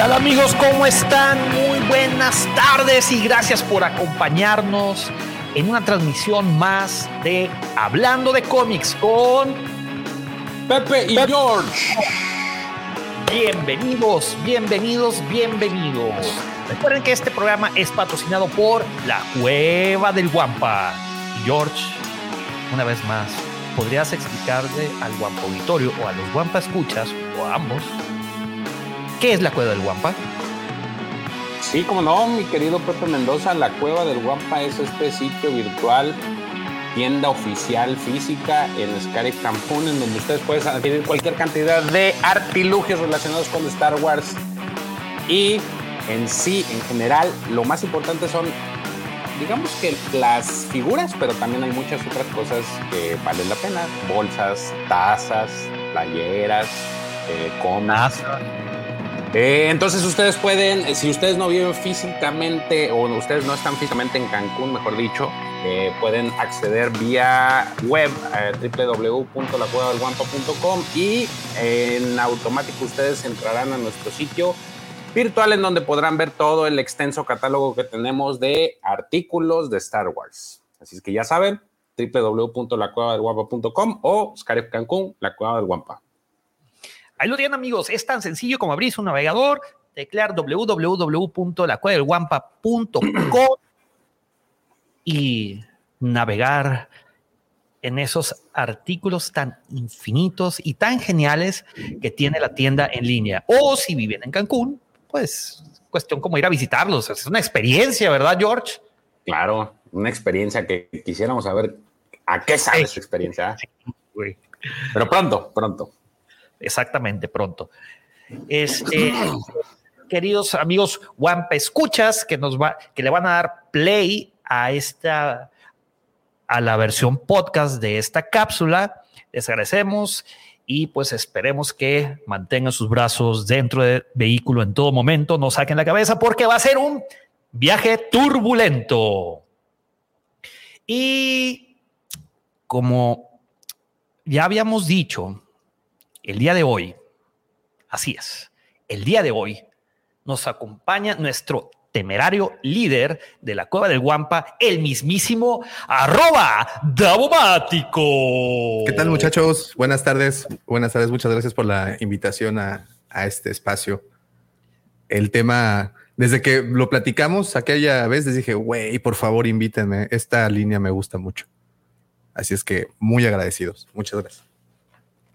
¿Qué tal amigos? ¿Cómo están? Muy buenas tardes y gracias por acompañarnos en una transmisión más de Hablando de cómics con Pepe y George. Bienvenidos, bienvenidos, bienvenidos. Recuerden que este programa es patrocinado por La Cueva del Guampa. George, una vez más, ¿podrías explicarle al Guampa Auditorio o a los Guampa Escuchas, o a ambos, qué es la Cueva del Guampa? Sí, como no, mi querido Pepe Mendoza, la Cueva del Guampa es este sitio virtual, tienda oficial física en Scarif Cancún, en donde ustedes pueden adquirir cualquier cantidad de artilugios relacionados con Star Wars. Y en sí, en general, lo más importante son, digamos que las figuras, pero también hay muchas otras cosas que valen la pena. Bolsas, tazas, playeras, eh, cómics. Eh, entonces ustedes pueden, eh, si ustedes no viven físicamente o ustedes no están físicamente en Cancún, mejor dicho, eh, pueden acceder vía web a y en automático ustedes entrarán a nuestro sitio virtual en donde podrán ver todo el extenso catálogo que tenemos de artículos de Star Wars. Así es que ya saben, www.lacuevadelguampa.com o Scarif Cancún, la Cueva del Guampa. Ahí lo tienen amigos, es tan sencillo como abrir su navegador, teclear www.lacuevadelguampa.com y navegar en esos artículos tan infinitos y tan geniales que tiene la tienda en línea. O si viven en Cancún, pues cuestión como ir a visitarlos. Es una experiencia, ¿verdad, George? Claro, una experiencia que quisiéramos saber a qué sabe su experiencia. ¿eh? Pero pronto, pronto. Exactamente, pronto. Este, queridos amigos Wampa Escuchas, que nos va, que le van a dar play a esta, a la versión podcast de esta cápsula. Les agradecemos y pues esperemos que mantengan sus brazos dentro del vehículo en todo momento, no saquen la cabeza porque va a ser un viaje turbulento. Y como ya habíamos dicho, el día de hoy, así es, el día de hoy nos acompaña nuestro temerario líder de la cueva del Guampa, el mismísimo arroba Davomático. ¿Qué tal muchachos? Buenas tardes, buenas tardes, muchas gracias por la invitación a, a este espacio. El tema, desde que lo platicamos aquella vez, les dije, güey, por favor invítenme, esta línea me gusta mucho. Así es que muy agradecidos, muchas gracias.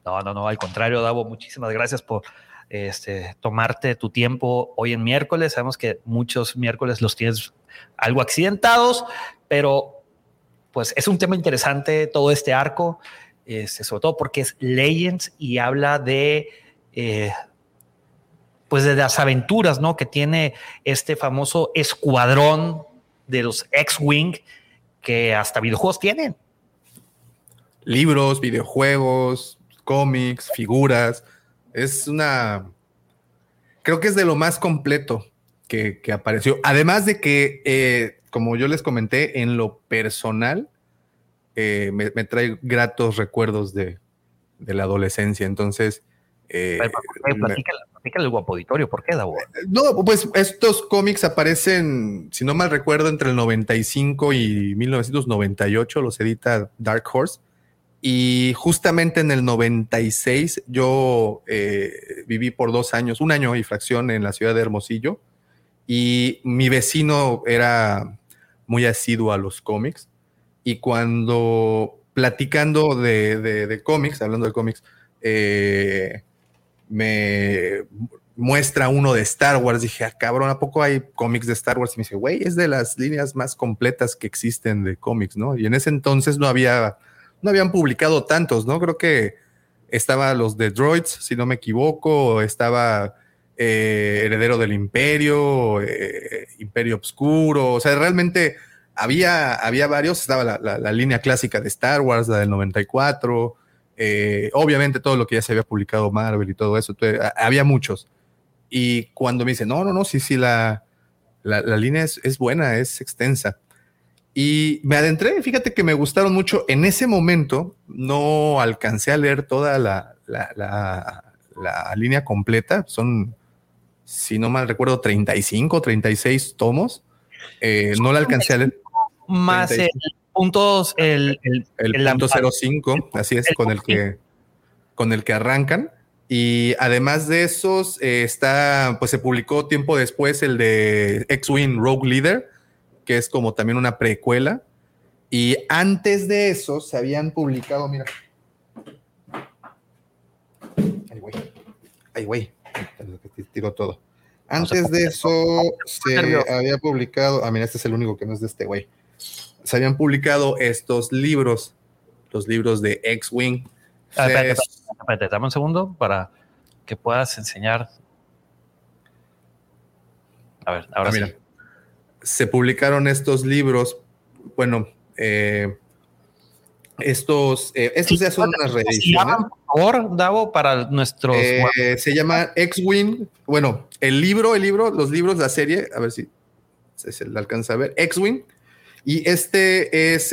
No, no, no, al contrario, Davo, muchísimas gracias por este, tomarte tu tiempo hoy en miércoles. Sabemos que muchos miércoles los tienes algo accidentados, pero pues es un tema interesante todo este arco, este, sobre todo porque es Legends y habla de... Eh, pues de las aventuras, ¿no? Que tiene este famoso escuadrón de los X-Wing que hasta videojuegos tienen. Libros, videojuegos, cómics, figuras. Es una. Creo que es de lo más completo que, que apareció. Además de que, eh, como yo les comenté, en lo personal, eh, me, me, trae gratos recuerdos de, de la adolescencia. Entonces. Eh, el guapo auditorio, ¿por qué, Davo? No, pues estos cómics aparecen, si no mal recuerdo, entre el 95 y 1998, los edita Dark Horse. Y justamente en el 96 yo eh, viví por dos años, un año y fracción en la ciudad de Hermosillo. Y mi vecino era muy asiduo a los cómics. Y cuando platicando de, de, de cómics, hablando de cómics, eh, me muestra uno de Star Wars. Dije, ah, cabrón, ¿a poco hay cómics de Star Wars? Y me dice, güey, es de las líneas más completas que existen de cómics, ¿no? Y en ese entonces no había no habían publicado tantos, ¿no? Creo que estaba los de Droids, si no me equivoco, estaba eh, Heredero del Imperio, eh, Imperio Obscuro, o sea, realmente había, había varios, estaba la, la, línea clásica de Star Wars, la del 94, eh, obviamente todo lo que ya se había publicado Marvel y todo eso, había muchos. Y cuando me dice, no, no, no, sí, sí, la, la, la línea es, es buena, es extensa. Y me adentré, fíjate que me gustaron mucho. En ese momento no alcancé a leer toda la, la, la, la línea completa, son si no mal recuerdo, 35, 36 tomos. Eh, no la alcancé a leer. Más el puntos, el, el, el, punto 05, así es, con el que con el que arrancan. Y además de esos, eh, está, pues se publicó tiempo después el de X-Wing Rogue Leader, que es como también una precuela. Y antes de eso se habían publicado, mira. Ay, güey. Ay, güey. Tiro todo. Antes de eso se había publicado. Ah, mira, este es el único que no es de este güey. Se habían publicado estos libros, los libros de X-Wing. Ah, espérate, dame un segundo para que puedas enseñar. A ver, ahora ah, sí. Se publicaron estos libros. Bueno, eh, estos, eh, estos ya son unas reediciones. Por favor, Davo, para nuestros. Eh, se llama X-Wing. Bueno, el libro, el libro, los libros, la serie, a ver si se le alcanza a ver. X-Wing. Y este es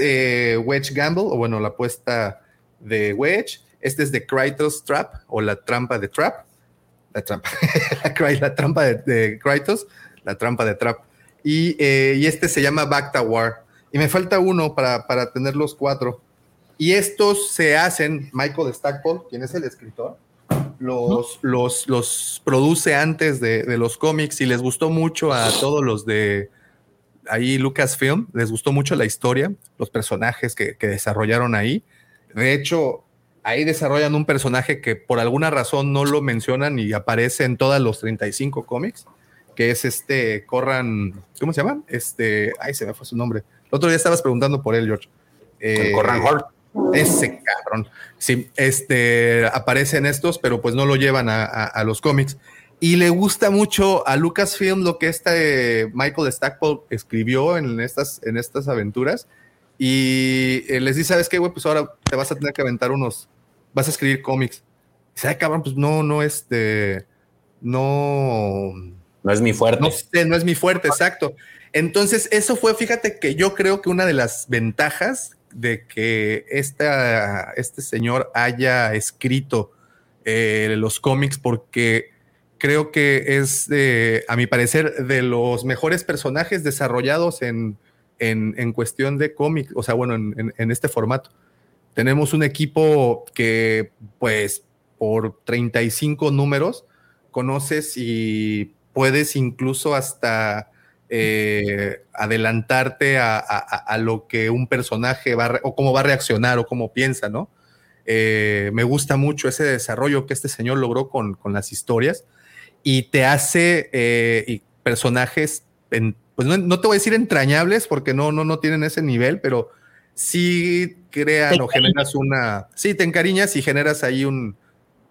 Wedge Gamble, o bueno, la apuesta de Wedge. Este es de Kratos Trap, o la trampa de Trap. La trampa, la trampa de, de, Kratos, la trampa de Trap. Y, y este se llama Bacta War. Y me falta uno para, para tener los cuatro. Y estos se hacen, Michael Stackpole, quien es el escritor, los, los, los produce antes de, de, los cómics y les gustó mucho a todos los de ahí Lucasfilm, les gustó mucho la historia, los personajes que, que desarrollaron ahí. De hecho, ahí desarrollan un personaje que por alguna razón no lo mencionan y aparece en todos los 35 cómics, que es este Corran, ¿cómo se llama? Este, ay, se me fue su nombre. El otro día estabas preguntando por él, George. Eh, Corran Hall. Ese cabrón. Sí, este aparece en estos, pero pues no lo llevan a, los cómics. Y le gusta mucho a Lucasfilm lo que este Michael Stackpole escribió en estas, en estas aventuras. Y eh, les dice, ¿sabes qué, güey? Pues ahora te vas a tener que aventar unos, vas a escribir cómics. Y dice, cabrón, pues no, no, este, no. No es mi fuerte. No, no es mi fuerte, exacto. Entonces, eso fue, fíjate que yo creo que una de las ventajas de que esta, este señor haya escrito eh, los cómics, porque creo que es, a mi parecer, de los mejores personajes desarrollados en, en, cuestión de cómics, o sea, bueno, en, en, este formato. Tenemos un equipo que, pues, por 35 números, conoces y puedes incluso hasta eh, adelantarte a, lo que un personaje va o cómo va a reaccionar o cómo piensa, ¿no? Eh, me gusta mucho ese desarrollo que este señor logró con, las historias y te hace eh, personajes, pues no, te voy a decir entrañables porque no, no, no tienen ese nivel, pero sí crean o generas una, sí, te encariñas y generas ahí un,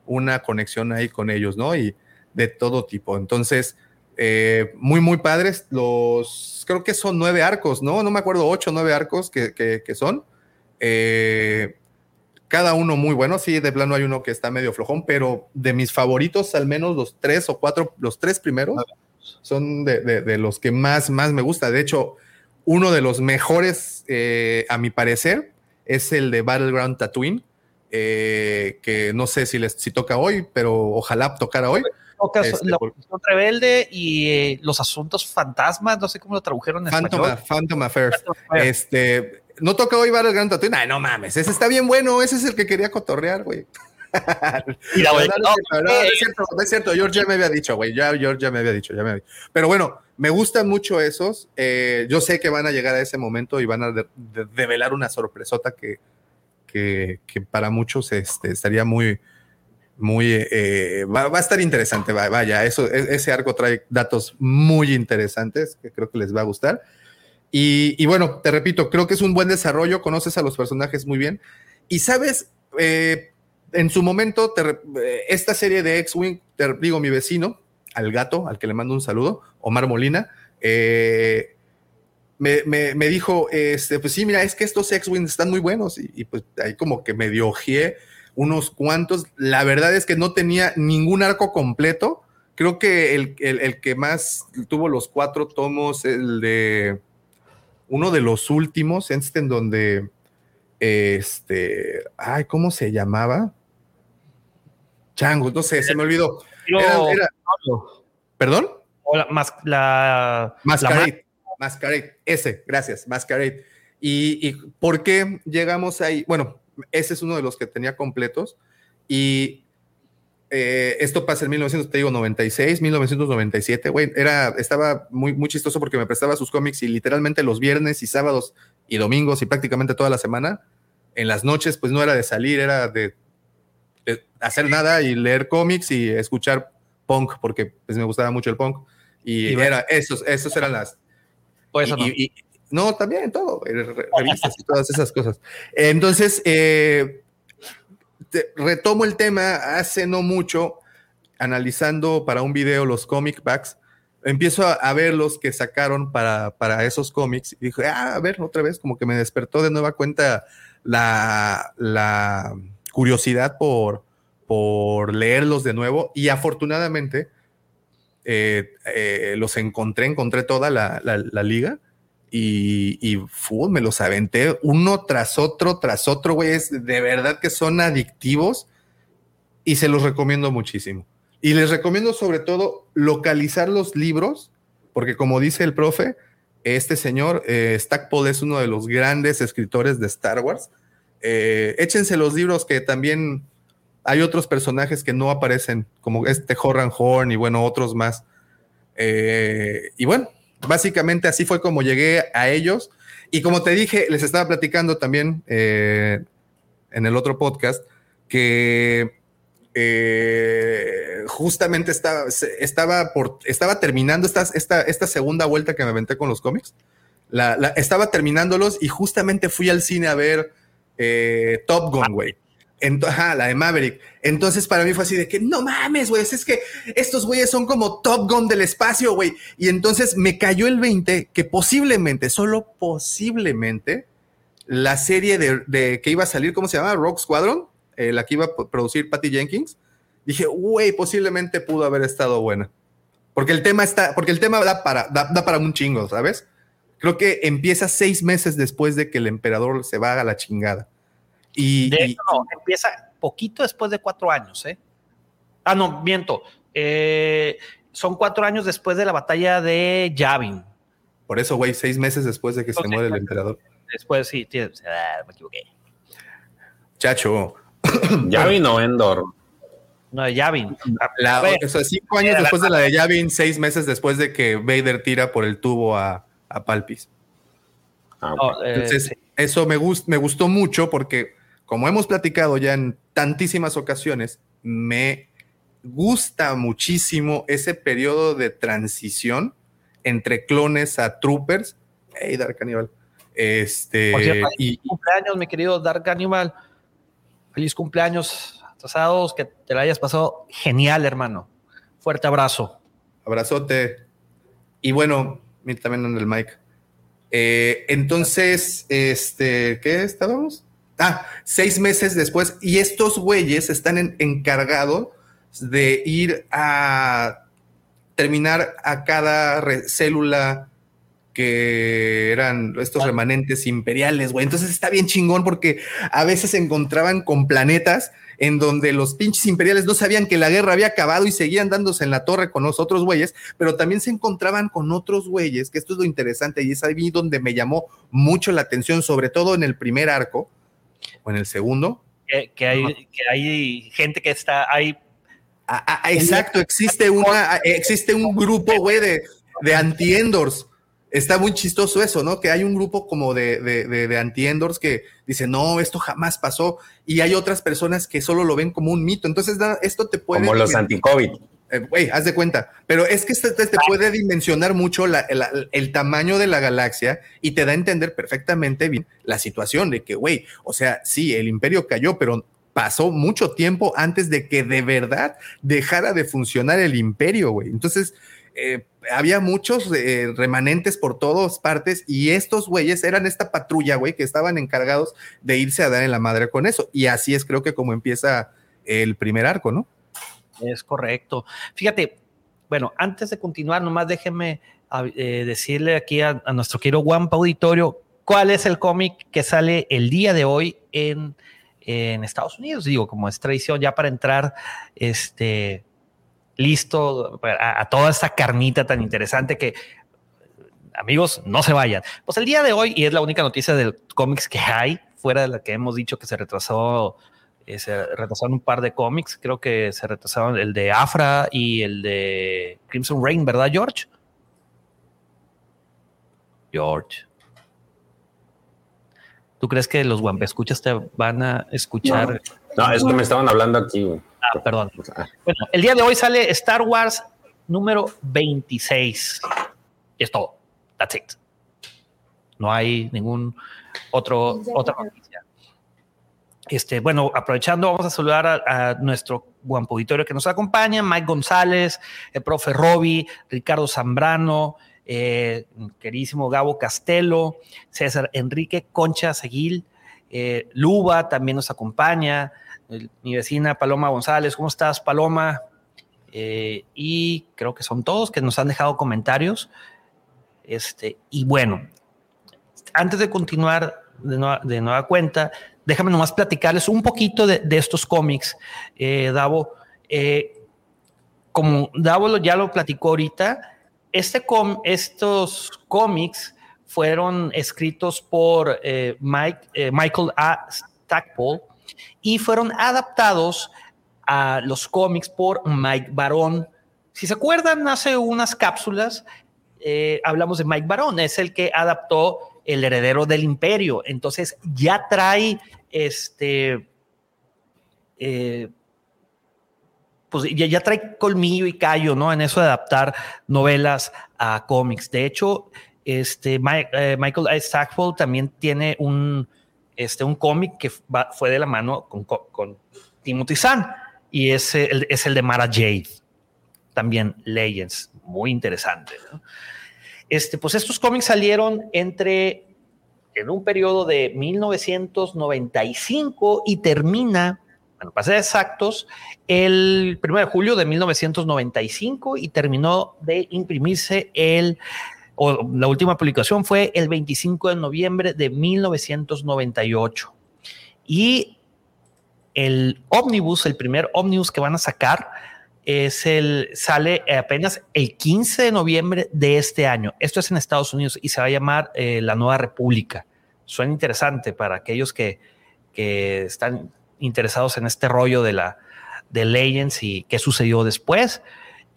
una conexión ahí con ellos, ¿no? Y de todo tipo. Entonces, eh, muy, muy padres. Los, creo que son nueve arcos, ¿no? No me acuerdo, ocho o nueve arcos que, que, son. Eh, cada uno muy bueno. Sí, de plano hay uno que está medio flojón, pero de mis favoritos, al menos los tres o cuatro, los tres primeros, son de, de, los que más, más me gusta. De hecho, uno de los mejores, eh, a mi parecer, es el de Battleground Tatooine. que no sé si les si toca hoy, pero ojalá tocara hoy. Este, la rebelde y eh, los asuntos fantasmas, no sé cómo lo tradujeron en Phantom, español. Phantom Affairs. Este, no toca hoy ver el Gran Tatooine. Ay, no mames, ese está bien bueno, ese es el que quería cotorrear, güey. Güey, no, es cierto, no es cierto, George ya me había dicho, güey, ya George ya me había dicho, ya me había Pero bueno, me gustan mucho esos. Eh, yo sé que van a llegar a ese momento y van a develar una sorpresota que, que, que para muchos este, estaría muy, muy, eh, va, a estar interesante, vaya, eso, e, ese arco trae datos muy interesantes que creo que les va a gustar. Y, bueno, te repito, creo que es un buen desarrollo, conoces a los personajes muy bien. Y sabes, eh, en su momento, eh, esta serie de X-Wing, te digo, mi vecino, al gato, al que le mando un saludo, Omar Molina, me, me, dijo, este, pues sí, mira, es que estos X-Wing están muy buenos y, y, pues ahí como que medio odié unos cuantos. La verdad es que no tenía ningún arco completo. Creo que el, que más tuvo los cuatro tomos, el de uno de los últimos, este en donde, este, ay, ¿cómo se llamaba? Chango, no sé, se me olvidó. ¿Perdón? O la, mas, la. Masquerade. Ese, gracias, Masquerade. ¿Y, ¿Y por qué llegamos ahí? Bueno, ese es uno de los que tenía completos. Y eh, esto pasa en 1996, 1997, güey. Era, estaba muy, muy chistoso porque me prestaba sus cómics y literalmente los viernes y sábados y domingos y prácticamente toda la semana, en las noches, pues no era de salir, era de, de hacer nada y leer cómics y escuchar punk, porque pues me gustaba mucho el punk. Y, Y era, esos, esos eran las, Pues y- no. y- no, también todo, eh, re- revistas y todas esas cosas. Entonces, eh, retomo el tema hace no mucho, analizando para un video los comic backs. Empiezo a, a ver los que sacaron para, para esos cómics y dije, ah, a ver, otra vez, como que me despertó de nueva cuenta la, la curiosidad por, por leerlos de nuevo y afortunadamente eh, los encontré, encontré toda la- la liga y, y me los aventé uno tras otro, tras otro, güey. Es de verdad que son adictivos y se los recomiendo muchísimo. Y les recomiendo sobre todo localizar los libros, porque como dice el profe, este señor eh, Stackpole es uno de los grandes escritores de Star Wars. Eh, échense los libros que también hay otros personajes que no aparecen, como este Horan Horn y bueno, otros más. Eh, y bueno, básicamente así fue como llegué a ellos. Y como te dije, les estaba platicando también eh, en el otro podcast que eh, justamente estaba, estaba, por, estaba terminando esta, esta, esta segunda vuelta que me aventé con los cómics. Estaba terminándolos y justamente fui al cine a ver eh, Top Gun, güey. Ajá, la de Maverick. Entonces para mí fue así de que no mames, güey, es que estos güeyes son como Top Gun del espacio, güey. Y entonces me cayó el 20 que posiblemente, solo posiblemente, la serie de, de que iba a salir, ¿cómo se llama? Rock Squadron, eh, la que iba a producir Patty Jenkins. Dije, güey, posiblemente pudo haber estado buena. Porque el tema está, porque el tema da para, da para un chingo, ¿sabes? Creo que empieza seis meses después de que el emperador se va a la chingada. Y, De y- hecho, no, empieza poquito después de cuatro años, ¿eh? Ah, no, miento. Eh, son cuatro años después de la batalla de Yavin. por eso, güey, seis meses después de que se muere el emperador. Después sí, tienes, ah, me equivoqué. Chacho, Ya vino Endor. No, de Yavin. La, o sea, cinco años la- después de la de Yavin, seis meses después de que Vader tira por el tubo a, a Palpis. Ah, eh, Entonces, sí. eso me, gust, me gustó mucho porque, como hemos platicado ya en tantísimas ocasiones, me gusta muchísimo ese periodo de transición entre clones a troopers. Hey, Dark Cannibal. Este, Por cierto, y, cumpleaños, mi querido Dark Animal. Feliz cumpleaños atrasados, que te la hayas pasado genial, hermano. Fuerte abrazo. Abrazote. Y bueno, también en el mic. Eh, entonces, este, ¿qué estábamos? Ah, seis meses después. Y estos güeyes están en- encargados de ir a terminar a cada re- célula que eran estos remanentes imperiales, güey. Entonces está bien chingón porque a veces se encontraban con planetas en donde los pinches imperiales no sabían que la guerra había acabado y seguían dándose en la torre con los otros güeyes, pero también se encontraban con otros güeyes, que esto es lo interesante y es ahí donde me llamó mucho la atención, sobre todo en el primer arco o en el segundo. Que, que hay, que hay gente que está ahí. Ah, ah, exacto, existe una, ah, existe un grupo, güey, de, de anti-endors. Está muy chistoso eso, ¿no? Que hay un grupo como de, de, de, de anti-endors que dice, no, esto jamás pasó. Y hay otras personas que solo lo ven como un mito. Entonces, esto te puede... Como los anti-COVID. Eh, Güey, haz de cuenta. Pero es que este te, te puede dimensionar mucho el tamaño de la galaxia y te da a entender perfectamente bien la situación de que, güey, o sea, sí, el imperio cayó, pero pasó mucho tiempo antes de que de verdad dejara de funcionar el imperio, güey. Entonces, eh, había muchos eh, remanentes por todas partes y estos güeyes eran esta patrulla, güey, que estaban encargados de irse a dar en la madre con eso. Y así es creo que como empieza el primer arco, ¿no? Es correcto. Fíjate, bueno, antes de continuar, nomás déjenme a- eh, decirle aquí a, nuestro querido Wampa Auditorio cuál es el cómic que sale el día de hoy en, en Estados Unidos. Digo, como es tradición ya para entrar este, listo a, toda esta carnita tan interesante que amigos, no se vayan. Pues el día de hoy, y es la única noticia del cómics que hay, fuera de la que hemos dicho que se retrasó, eh, se retrasaron un par de cómics, creo que se retrasaron el de Afra y el de Crimson Rain, ¿verdad, George? George. ¿Tú crees que los escuchas te van a escuchar? No, es que me estaban hablando aquí. Ah, perdón. Bueno, el día de hoy sale Star Wars número 26. Es todo. That's it. No hay ningún otro otra noticia. Este, bueno, aprovechando, vamos a saludar a, nuestro buen auditorio que nos acompaña, Mike González, el profe Roby, Ricardo Zambrano, eh, Gabo Castelo, César Enrique Concha Seguil, eh, Luba también nos acompaña, mi vecina Paloma González, ¿cómo estás Paloma? Eh, y creo que son todos que nos han dejado comentarios. Este, y bueno, antes de continuar de nueva, cuenta, déjame nomás platicarles un poquito de, estos cómics, Davo. como Davo ya lo platicó ahorita, este estos cómics fueron escritos por eh, Mike, eh, Michael A. Stackpole y fueron adaptados a los cómics por Mike Barón. Si se acuerdan, hace unas cápsulas eh, hablamos de Mike Barón, es el que adaptó El heredero del imperio. Entonces ya trae este pues ya, trae colmillo y callo, ¿no? En eso de adaptar novelas a cómics. De hecho, este eh, Michael. Stackpole también tiene un, este, un cómic que fue de la mano con, Timothy Zahn y es el, es el de Mara Jade. También Legends, muy interesante. Este, pues estos cómics salieron entre en un periodo de 1995 y termina bueno, para ser exactos, el 1 de julio de 1995 y terminó de imprimirse el, o la última publicación fue el 25 de noviembre de 1998. Y el ómnibus, el primer ómnibus que van a sacar, es el, sale apenas el 15 de noviembre de este año. Esto es en Estados Unidos y se va a llamar eh, La Nueva República. Suena interesante para aquellos que, que están interesados en este rollo de la de Legends y qué sucedió después.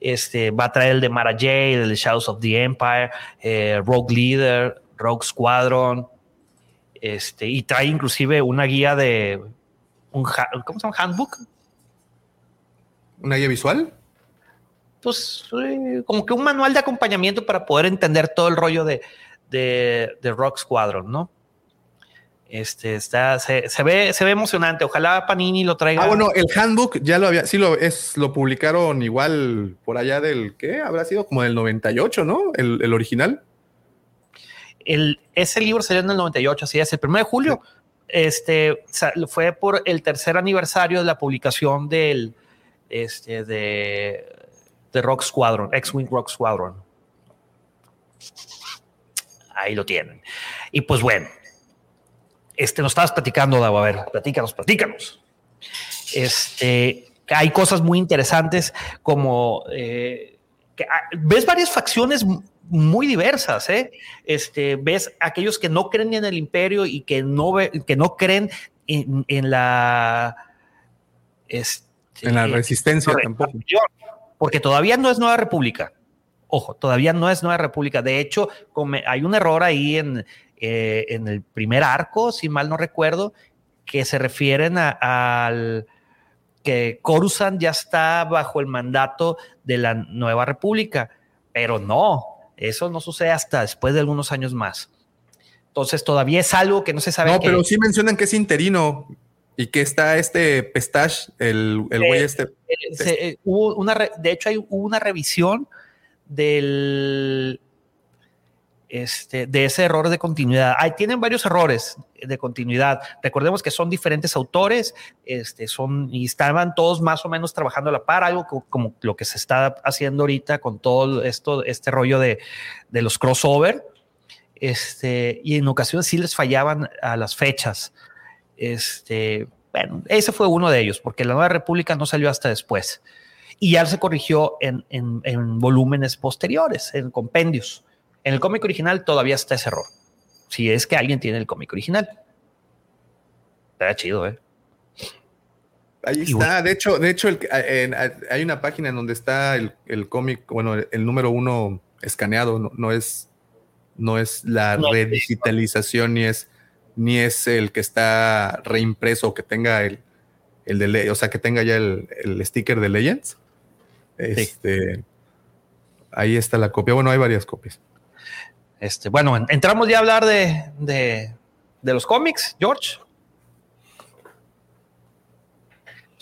Este va a traer el de Mara Jade, el de Shadows of the Empire, eh, Rogue Leader, Rogue Squadron, este, y trae inclusive una guía de un ¿cómo se llama? handbook. ¿Una guía visual? Pues eh, como que un manual de acompañamiento para poder entender todo el rollo de, de, de Rogue Squadron, ¿no? Este está, se, ve, se ve emocionante. Ojalá Panini lo traiga. Ah, bueno, el handbook ya lo había, sí lo es, lo publicaron igual por allá del ¿qué? Habrá sido como del 98, ¿no? El, original. El, ese libro salió en el 98, así es, el 1 de julio. Este fue por el tercer aniversario de la publicación del este de, de Rock Squadron, X-Wing Rock Squadron. Ahí lo tienen. Y pues bueno, este, nos estabas platicando, Davo. A ver, platícanos, platícanos. Este, hay cosas muy interesantes como eh, que, ah, ves varias facciones muy diversas, ¿eh? Este, ves aquellos que no creen en el imperio y que no, que no creen en, la este, en la resistencia tampoco. Porque todavía no es Nueva República. Ojo, todavía no es Nueva República. De hecho, hay un error ahí en, eh, en el primer arco, si mal no recuerdo, que se refieren al que Coruscant ya está bajo el mandato de la nueva república, pero no, eso no sucede hasta después de algunos años más. Entonces todavía es algo que no se sabe. No, pero sí mencionan que es interino y que está este Pestache, el, güey eh, este. Eh, hubo una, de hecho, hay, hubo una revisión del este, de ese error de continuidad. Ahí tienen varios errores de continuidad. Recordemos que son diferentes autores, este, son, y estaban todos más o menos trabajando a la par, algo como, lo que se está haciendo ahorita con todo esto, este rollo de, los crossover. Este, y en ocasiones sí les fallaban a las fechas. Este, bueno, ese fue uno de ellos, porque la Nueva República no salió hasta después. y ya se corrigió en, en, volúmenes posteriores, en compendios. En el cómic original todavía está ese error. Si es que alguien tiene el cómic original. Está chido, ¿eh? Ahí está. De hecho, de hecho hay una página en donde está el, cómic, bueno, el, número uno escaneado, no, es, no es la redigitalización ni es, ni es el que está reimpreso o que tenga el, el de, o sea, que tenga ya el, sticker de Legends. Este, Ahí está la copia. Bueno, hay varias copias. Este, bueno, entramos ya a hablar de, de, de los cómics, George.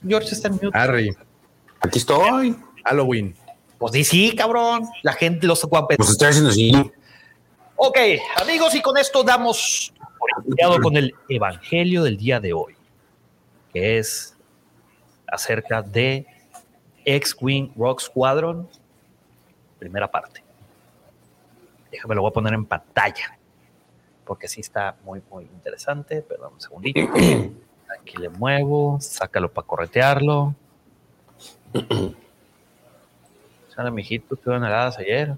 George está en mute. Harry. Aquí estoy. Halloween. Pues sí, sí, cabrón. La gente, los guapos. Pues estoy haciendo así. Ok, amigos, y con esto damos con el evangelio del día de hoy, que es acerca de X-Wing Rock Squadron, primera parte. Déjame lo voy a poner en pantalla, porque sí está muy, muy interesante. Perdón un segundito. Aquí le muevo, sácalo para corretearlo. Sale, mijito, estuvieron heladas ayer.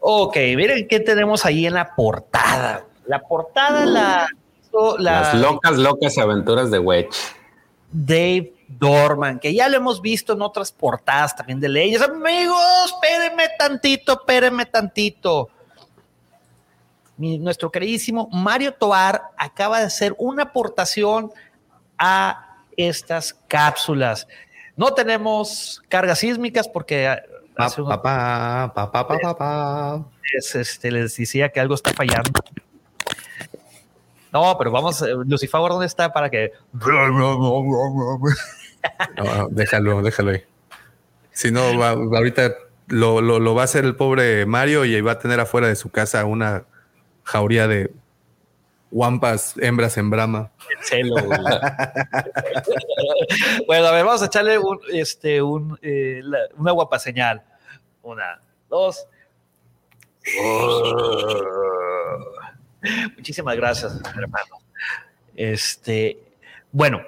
Ok, miren qué tenemos ahí en la portada. La portada la Las locas, locas aventuras de Wedge. Dave Dorman, que ya lo hemos visto en otras portadas también de leyes. Amigos, espérenme tantito, espérenme tantito nuestro queridísimo Mario Toar acaba de hacer una aportación a estas cápsulas. No tenemos cargas sísmicas porque papá, papá, papá, este, les decía que algo está fallando. No, pero vamos, eh, Lucifer, ¿dónde está para que? déjalo, déjalo ahí. Si no, ahorita lo, lo, va a hacer el pobre Mario y va a tener afuera de su casa una jauría de guampas, hembras en brama. Celo, bueno, a ver, vamos a echarle un, este, un, eh, una guapa señal. Una, dos. Muchísimas gracias, hermano. Este, bueno,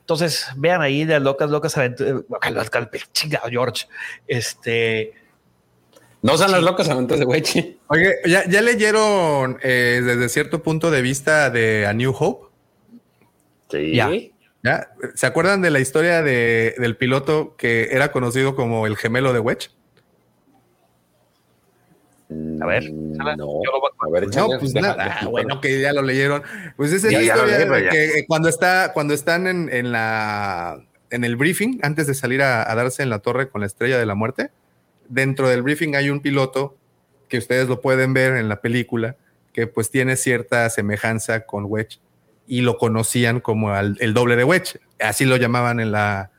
entonces vean ahí de locas, locas aventuras. Chingado, George. Este, no son las locas aventuras de Wechi. Oye, ¿ya, leyeron eh, desde cierto punto de vista de A New Hope? Sí. ¿Ya? ¿Se acuerdan de la historia de, del piloto que era conocido como el gemelo de Wedge? A ver, no, a ver, no, pues nada, ah, bueno, que ya lo leyeron. Pues esa es la historia de que cuando está, cuando están en, en, la en el briefing, antes de salir a, a darse en la torre con la estrella de la muerte, dentro del briefing hay un piloto que ustedes lo pueden ver en la película, que pues tiene cierta semejanza con Wedge y lo conocían como el doble de Wedge. Así lo llamaban en la,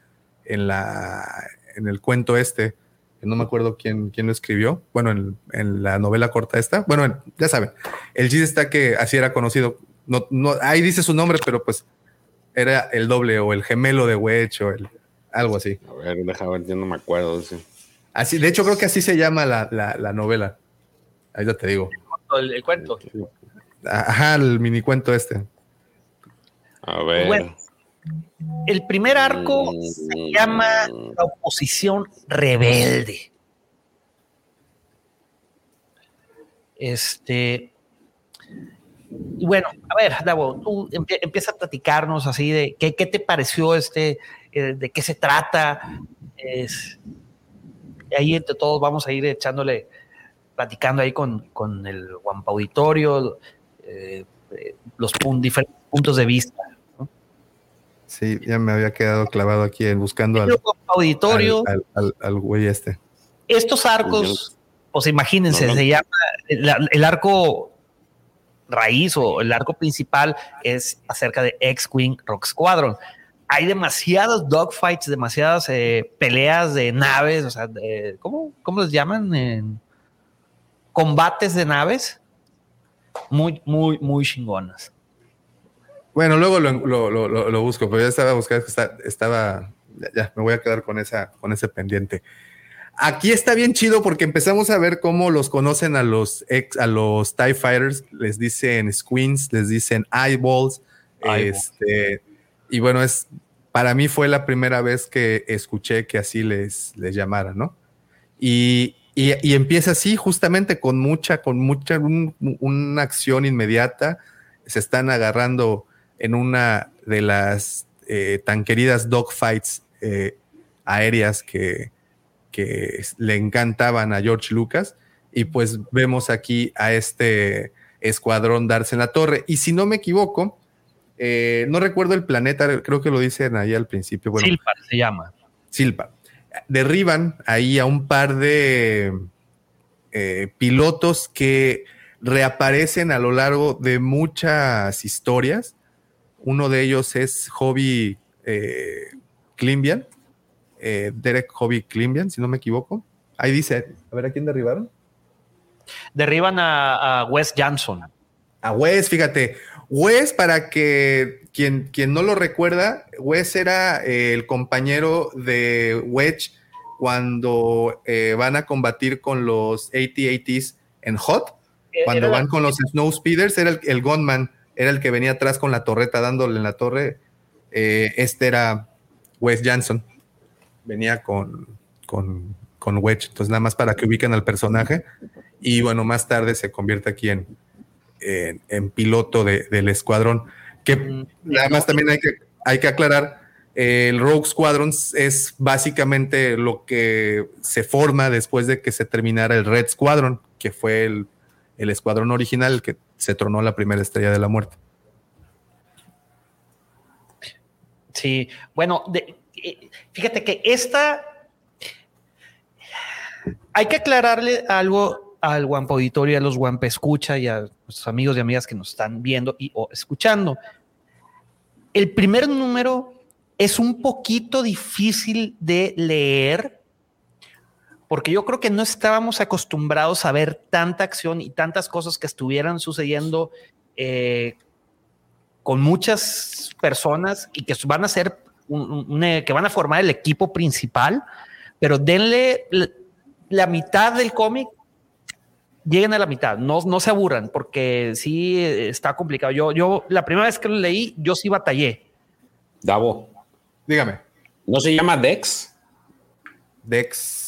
en la, en el cuento este. No me acuerdo quién, quién lo escribió. Bueno, en, la novela corta esta. Bueno, ya saben. El chiste está que así era conocido. No, no, ahí dice su nombre, pero pues era el doble o el gemelo de Wedge o el, algo así. A ver, déjame ver, yo no me acuerdo. Sí. Así, de hecho, creo que así se llama la, la, novela. Ahí ya te digo. El, cuento. Ajá, el mini cuento este. A ver. El primer arco se llama La oposición rebelde. Este. Y bueno, a ver, Davo, tú empieza a platicarnos así de qué, qué te pareció este, eh, de qué se trata. Es, ahí entre todos vamos a ir echándole, platicando ahí con, el Guampa Auditorio, eh, los diferentes puntos de vista. Sí, ya me había quedado clavado aquí en buscando al, auditorio, al, güey este. Estos arcos, pues imagínense, se llama el, arco raíz o el arco principal es acerca de X-Wing Rock Squadron hay demasiados dogfights, demasiadas eh, peleas de naves, o sea, ¿cómo, ¿cómo, les llaman? combates de naves muy, muy, muy chingonas. Bueno, luego lo, busco, pero ya estaba buscando, estaba, ya, me voy a quedar con, esa, con ese pendiente. Aquí está bien chido porque empezamos a ver cómo los conocen a los ex, a los TIE Fighters, les dicen squins, les dicen eyeballs, este, y bueno, es para mí fue la primera vez que escuché que así les, les llamaran, ¿no? Y, y, empieza así, justamente con mucha, con mucha, una acción inmediata. Se están agarrando en una de las eh, tan queridas dogfights eh, aéreas que, que le encantaban a George Lucas. Y pues vemos aquí a este escuadrón darse en la torre. Y si no me equivoco, eh, no recuerdo el planeta, creo que lo dicen ahí al principio. Bueno, Silpa se llama. Silpa. Derriban ahí a un par de pilotos que reaparecen a lo largo de muchas historias. Uno de ellos es Hobby eh, Klimbian, eh, Derek Hobby Klimbian, si no me equivoco. Ahí dice, a ver a quién derribaron. Derriban a, Wes Johnson. A Wes, fíjate. Wes, para que quien, quien no lo recuerda, Wes era el compañero de Wedge cuando eh, van a combatir con los AT-ATs en Hot, eh, cuando van con los Snow Speeders, era el, el gunman, era el que venía atrás con la torreta dándole en la torre. Eh, este era Wes Johnson, venía con, con, con, Wedge, entonces nada más para que ubiquen al personaje. Y bueno, más tarde se convierte aquí en, en, piloto del escuadrón. Que mm, nada más también hay que, hay que aclarar el Rogue Squadron es básicamente lo que se forma después de que se terminara el Red Squadron, que fue el, escuadrón original que se tronó la primera estrella de la muerte. Sí, bueno, eh, fíjate que esta hay que aclararle algo al Guampa Auditorio, a los Guampa Escucha y a nuestros amigos y amigas que nos están viendo y o escuchando. El primer número es un poquito difícil de leer porque yo creo que no estábamos acostumbrados a ver tanta acción y tantas cosas que estuvieran sucediendo eh, con muchas personas y que van a ser eh, que van a formar el equipo principal, pero denle la mitad del cómic, lleguen a la mitad, no, no se aburran, porque sí está complicado. Yo, yo la primera vez que lo leí, yo sí batallé. Davo, Dígame. ¿No se llama Dex? Dex,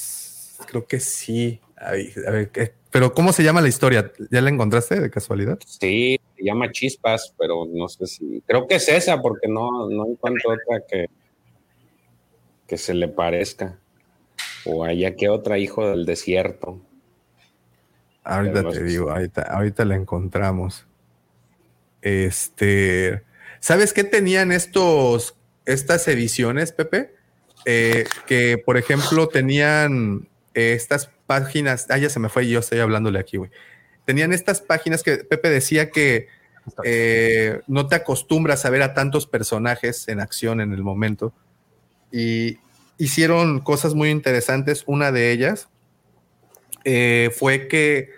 creo que sí. A ver, pero ¿cómo se llama la historia? ¿Ya la encontraste de casualidad? Sí, se llama Chispas, pero no sé si. Creo que es esa, porque no, no encuentro otra que, que se le parezca. O haya que otra hijo del desierto. Ahorita te digo, ahorita, ahorita la encontramos. Este. ¿Sabes qué tenían estos estas ediciones, Pepe, eh, que por ejemplo tenían eh, estas páginas, ah, ya se me fue y yo estoy hablándole aquí, güey. Tenían estas páginas que Pepe decía que eh, no te acostumbras a ver a tantos personajes en acción en el momento. Y hicieron cosas muy interesantes. Una de ellas fue que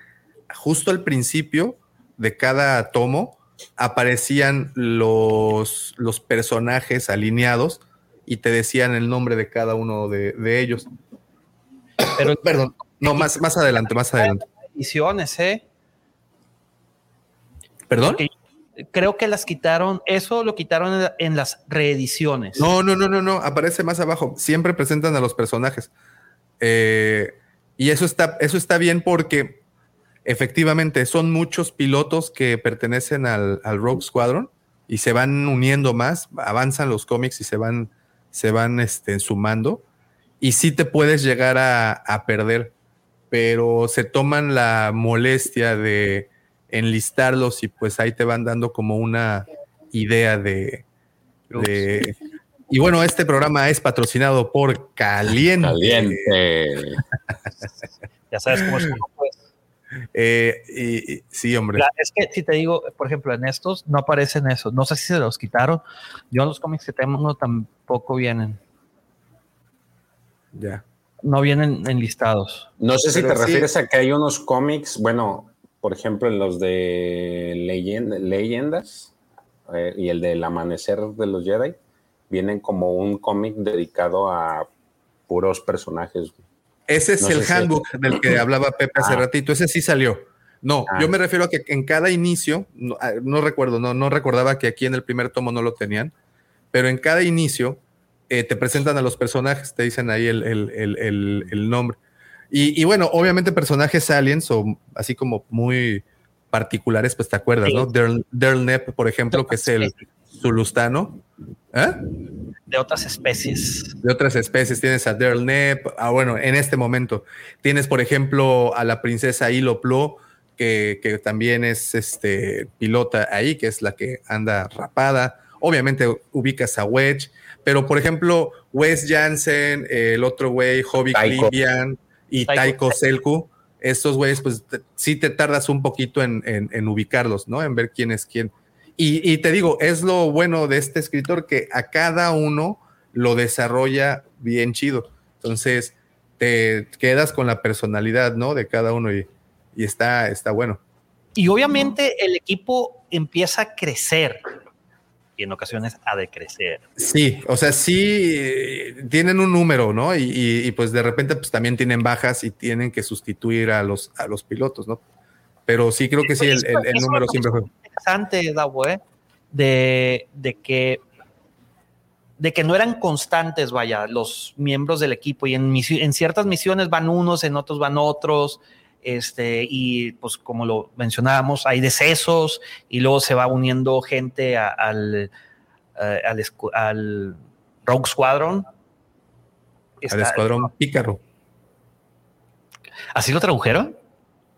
justo al principio de cada tomo aparecían los, los personajes alineados y te decían el nombre de cada uno de, ellos. Pero, perdón, no, más, más adelante, más adelante. Ediciones, ¿eh? ¿Perdón? creo que las quitaron, eso lo quitaron en las reediciones. No, no, no, no, no, aparece más abajo. Siempre presentan a los personajes. Eh, y eso está, eso está bien porque efectivamente son muchos pilotos que pertenecen al, Rogue Squadron y se van uniendo más, avanzan los cómics y se van, se van este, sumando. Y sí te puedes llegar a, perder, pero se toman la molestia de enlistarlos y pues ahí te van dando como una idea de, y bueno, este programa es patrocinado por Caliente. Caliente. ya sabes cómo es. Eh, y, sí, hombre. es que si te digo, por ejemplo, en estos no aparecen eso. No sé si se los quitaron. Yo en los cómics que tengo tampoco vienen. Ya. No vienen enlistados. No sé si te refieres a que hay unos cómics, bueno, por ejemplo, en los de leyendas eh, y el del amanecer de los Jedi, vienen como un cómic dedicado a puros personajes. Ese es el handbook del que hablaba Pepe hace ah. ratito. Ese sí salió. No, yo ah. me refiero a que en cada inicio, no, ah, recuerdo, no, no recordaba que aquí en el primer tomo no lo tenían, pero en cada inicio eh, te presentan a los personajes, te dicen ahí el, nombre. Y, bueno, obviamente personajes aliens o así como muy particulares, pues te acuerdas, ¿no? Derl, Nep, por ejemplo, que es el zulustano. ¿Eh? De otras especies. De otras especies. Tienes a Derl Nep. Ah, bueno, en este momento. Tienes, por ejemplo, a la princesa Hilo Plo, que, que, también es este pilota ahí, que es la que anda rapada. Obviamente ubicas a Wedge. Pero, por ejemplo, Wes Jansen, el otro güey, Hobby Clivian y Taiko, Selku, estos güeyes, pues sí te tardas un poquito en, ubicarlos, ¿no? En ver quién es quién. Y, te digo, es lo bueno de este escritor que a cada uno lo desarrolla bien chido. Entonces, te quedas con la personalidad, ¿no? De cada uno y, y está, está bueno. Y obviamente el equipo empieza a crecer y en ocasiones a decrecer. Sí, o sea, sí tienen un número, ¿no? Y, pues de repente pues también tienen bajas y tienen que sustituir a los, a los pilotos, ¿no? Pero sí creo que sí, el, número siempre fue. Interesante, Davo, ¿eh? De, de que de que no eran constantes, vaya, los miembros del equipo y en, en ciertas misiones van unos, en otros van otros, este, y pues como lo mencionábamos, hay decesos y luego se va uniendo gente al, eh, al, Rogue Squadron. al Escuadrón Pícaro. ¿Así lo tradujeron?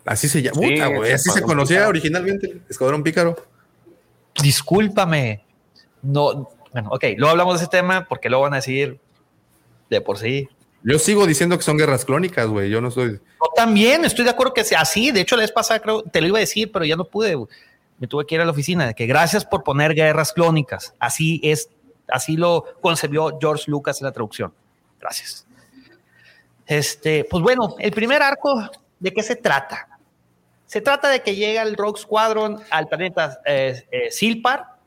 Así se llama. así se conocía originalmente, Escuadrón Pícaro. Discúlpame. No, bueno, ok, luego hablamos de ese tema porque luego van a decir de por sí yo sigo diciendo que son guerras clónicas, güey. Yo no soy. Yo también estoy de acuerdo que sea así. De hecho, la vez pasada creo te lo iba a decir, pero ya no pude. Me tuve que ir a la oficina. Que gracias por poner guerras clónicas. Así es, así lo concebió George Lucas en la traducción. Gracias. Este, pues bueno, el primer arco, ¿de qué se trata? Se trata de que llega el Rogue Squadron al planeta eh, eh, Silpar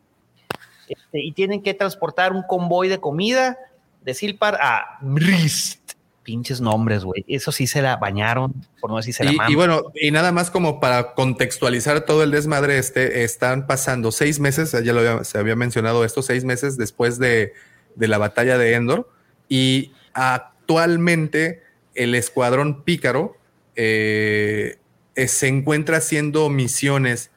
este, y tienen que transportar un convoy de comida de Silpar a Mrist pinches nombres, güey. Eso sí se la bañaron, por no decir se la y, y bueno, y nada más como para contextualizar todo el desmadre este, están pasando seis meses, ya lo se había mencionado esto, seis meses después de, la batalla de Endor, y actualmente el escuadrón pícaro eh, eh, se encuentra haciendo misiones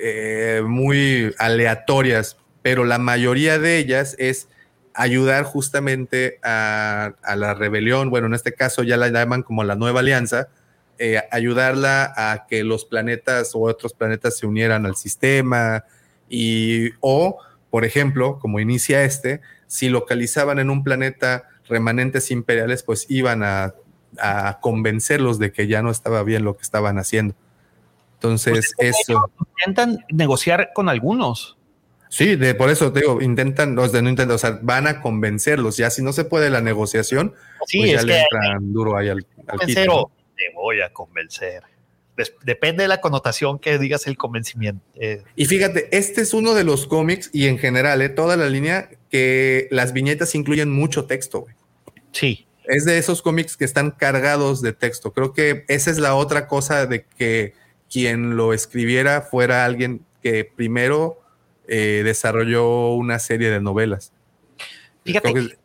eh, muy aleatorias, pero la mayoría de ellas es ayudar justamente a, la rebelión, bueno, en este caso ya la llaman como la nueva alianza, eh, ayudarla a que los planetas o otros planetas se unieran al sistema y o, por ejemplo, como inicia este, si localizaban en un planeta remanentes imperiales, pues iban a, convencerlos de que ya no estaba bien lo que estaban haciendo. Entonces, pues eso. Intentan negociar con algunos. Sí, de, por eso te digo, intentan, los de no intentan, o sea, van a convencerlos. Ya si no se puede la negociación, sí, pues ya le entran duro ahí al, al Te voy a convencer. Depende de la connotación que digas el convencimiento. Eh. Y fíjate, este es uno de los cómics y en general, eh, toda la línea, que las viñetas incluyen mucho texto. Güey. Sí. Es de esos cómics que están cargados de texto. Creo que esa es la otra cosa de que quien lo escribiera fuera alguien que primero eh, desarrolló una serie de novelas. Fíjate,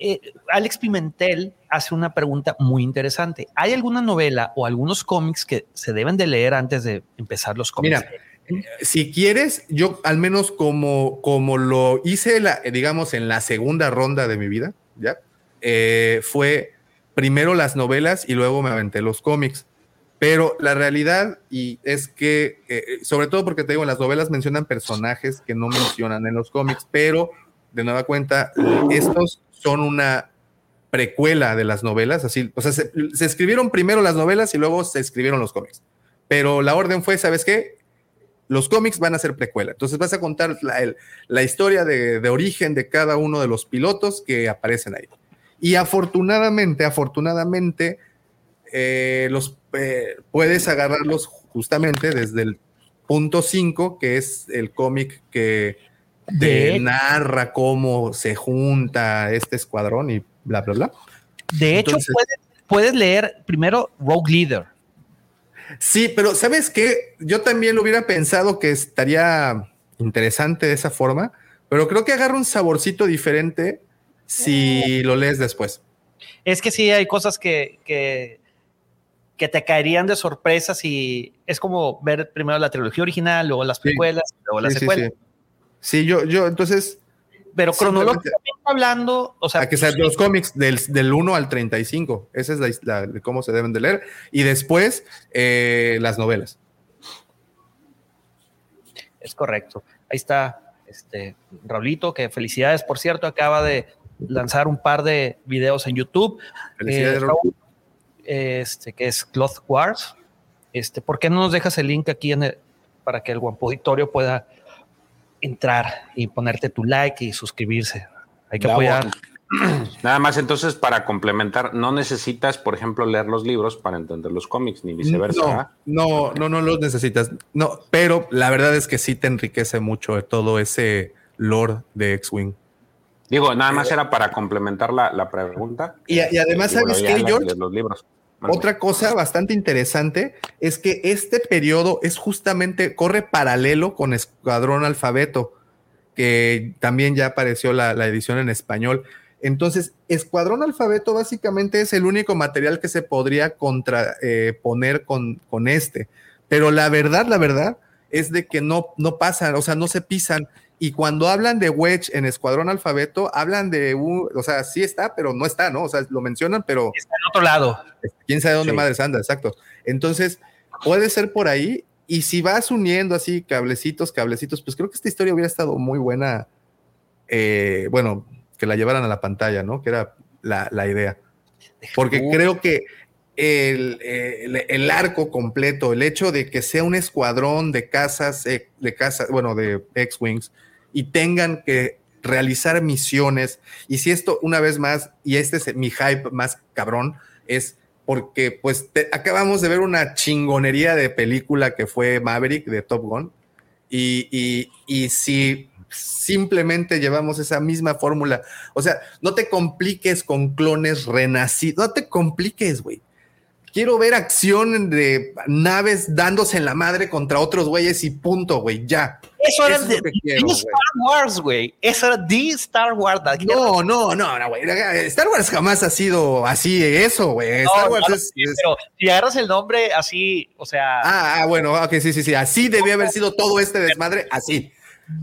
eh, Alex Pimentel hace una pregunta muy interesante. ¿Hay alguna novela o algunos cómics que se deben de leer antes de empezar los cómics? Mira, si quieres, yo al menos como, como lo hice, la, digamos, en la segunda ronda de mi vida, ¿ya? Eh, fue primero las novelas y luego me aventé los cómics. Pero la realidad y es que, eh, sobre todo porque te digo, en las novelas mencionan personajes que no mencionan en los cómics, pero de nueva cuenta, estos son una precuela de las novelas, así, o sea, se, escribieron primero las novelas y luego se escribieron los cómics. Pero la orden fue, ¿sabes qué? Los cómics van a ser precuela. Entonces vas a contar la, historia de, de origen de cada uno de los pilotos que aparecen ahí. Y afortunadamente, afortunadamente, eh, los eh, puedes agarrarlos justamente desde el punto 5, que es el cómic que te narra cómo se junta este escuadrón y bla, bla, bla. De hecho, puedes, leer primero Rogue Leader. Sí, pero ¿sabes qué? Yo también lo hubiera pensado que estaría interesante de esa forma, pero creo que agarra un saborcito diferente si lo lees después. Es que sí, hay cosas que, que, que te caerían de sorpresa si es como ver primero la trilogía original, luego las precuelas, luego las secuelas. Sí, yo, yo, entonces. Pero cronológicamente hablando, o sea. que sean los cómics del, del 1 al 35. Esa es la, de cómo se deben de leer. Y después, eh, las novelas. Es correcto. Ahí está este Raulito, que felicidades, por cierto, acaba de lanzar un par de videos en YouTube. Felicidades, eh, este, que es Cloth Wars. Este, ¿Por qué no nos dejas el link aquí en para que el Auditorio pueda entrar y ponerte tu like y suscribirse? Hay que apoyar. Nada más entonces para complementar, no necesitas, por ejemplo, leer los libros para entender los cómics, ni viceversa. No, no, no, los necesitas. No, pero la verdad es que sí te enriquece mucho todo ese lore de X-Wing. Digo, nada más era para complementar la, pregunta. Y, además, ¿sabes qué, George? Los libros. Otra cosa bastante interesante es que este periodo es justamente, corre paralelo con Escuadrón Alfabeto, que también ya apareció la, edición en español. Entonces, Escuadrón Alfabeto básicamente es el único material que se podría contraponer eh, con, con este. Pero la verdad, la verdad, es de que no, no pasan, o sea, no se pisan. Y cuando hablan de Wedge en Escuadrón Alfabeto, hablan de un, o sea, sí está, pero no está, ¿no? O sea, lo mencionan, pero. Está en otro lado. Quién sabe dónde madres anda, exacto. Entonces, puede ser por ahí. Y si vas uniendo así cablecitos, cablecitos, pues creo que esta historia hubiera estado muy buena. Eh, bueno, que la llevaran a la pantalla, ¿no? Que era la, idea. Porque creo que el, el, arco completo, el hecho de que sea un escuadrón de casas, eh, de casas, bueno, de X-Wings, y tengan que realizar misiones. Y si esto, una vez más, y este es mi hype más cabrón, es porque pues acabamos de ver una chingonería de película que fue Maverick de Top Gun. Y, y, si simplemente llevamos esa misma fórmula, o sea, no te compliques con clones renacidos, no te compliques, güey quiero ver acción de naves dándose en la madre contra otros güeyes y punto, güey, ya. Eso era de, Star Wars, güey. Eso era de Star Wars. No, no, no, no, güey. Star Wars jamás ha sido así, eso, güey. Star Wars es, Pero si agarras el nombre así, o sea. Ah, ah, bueno, ok, sí, sí, sí. Así debía haber sido todo este desmadre, así.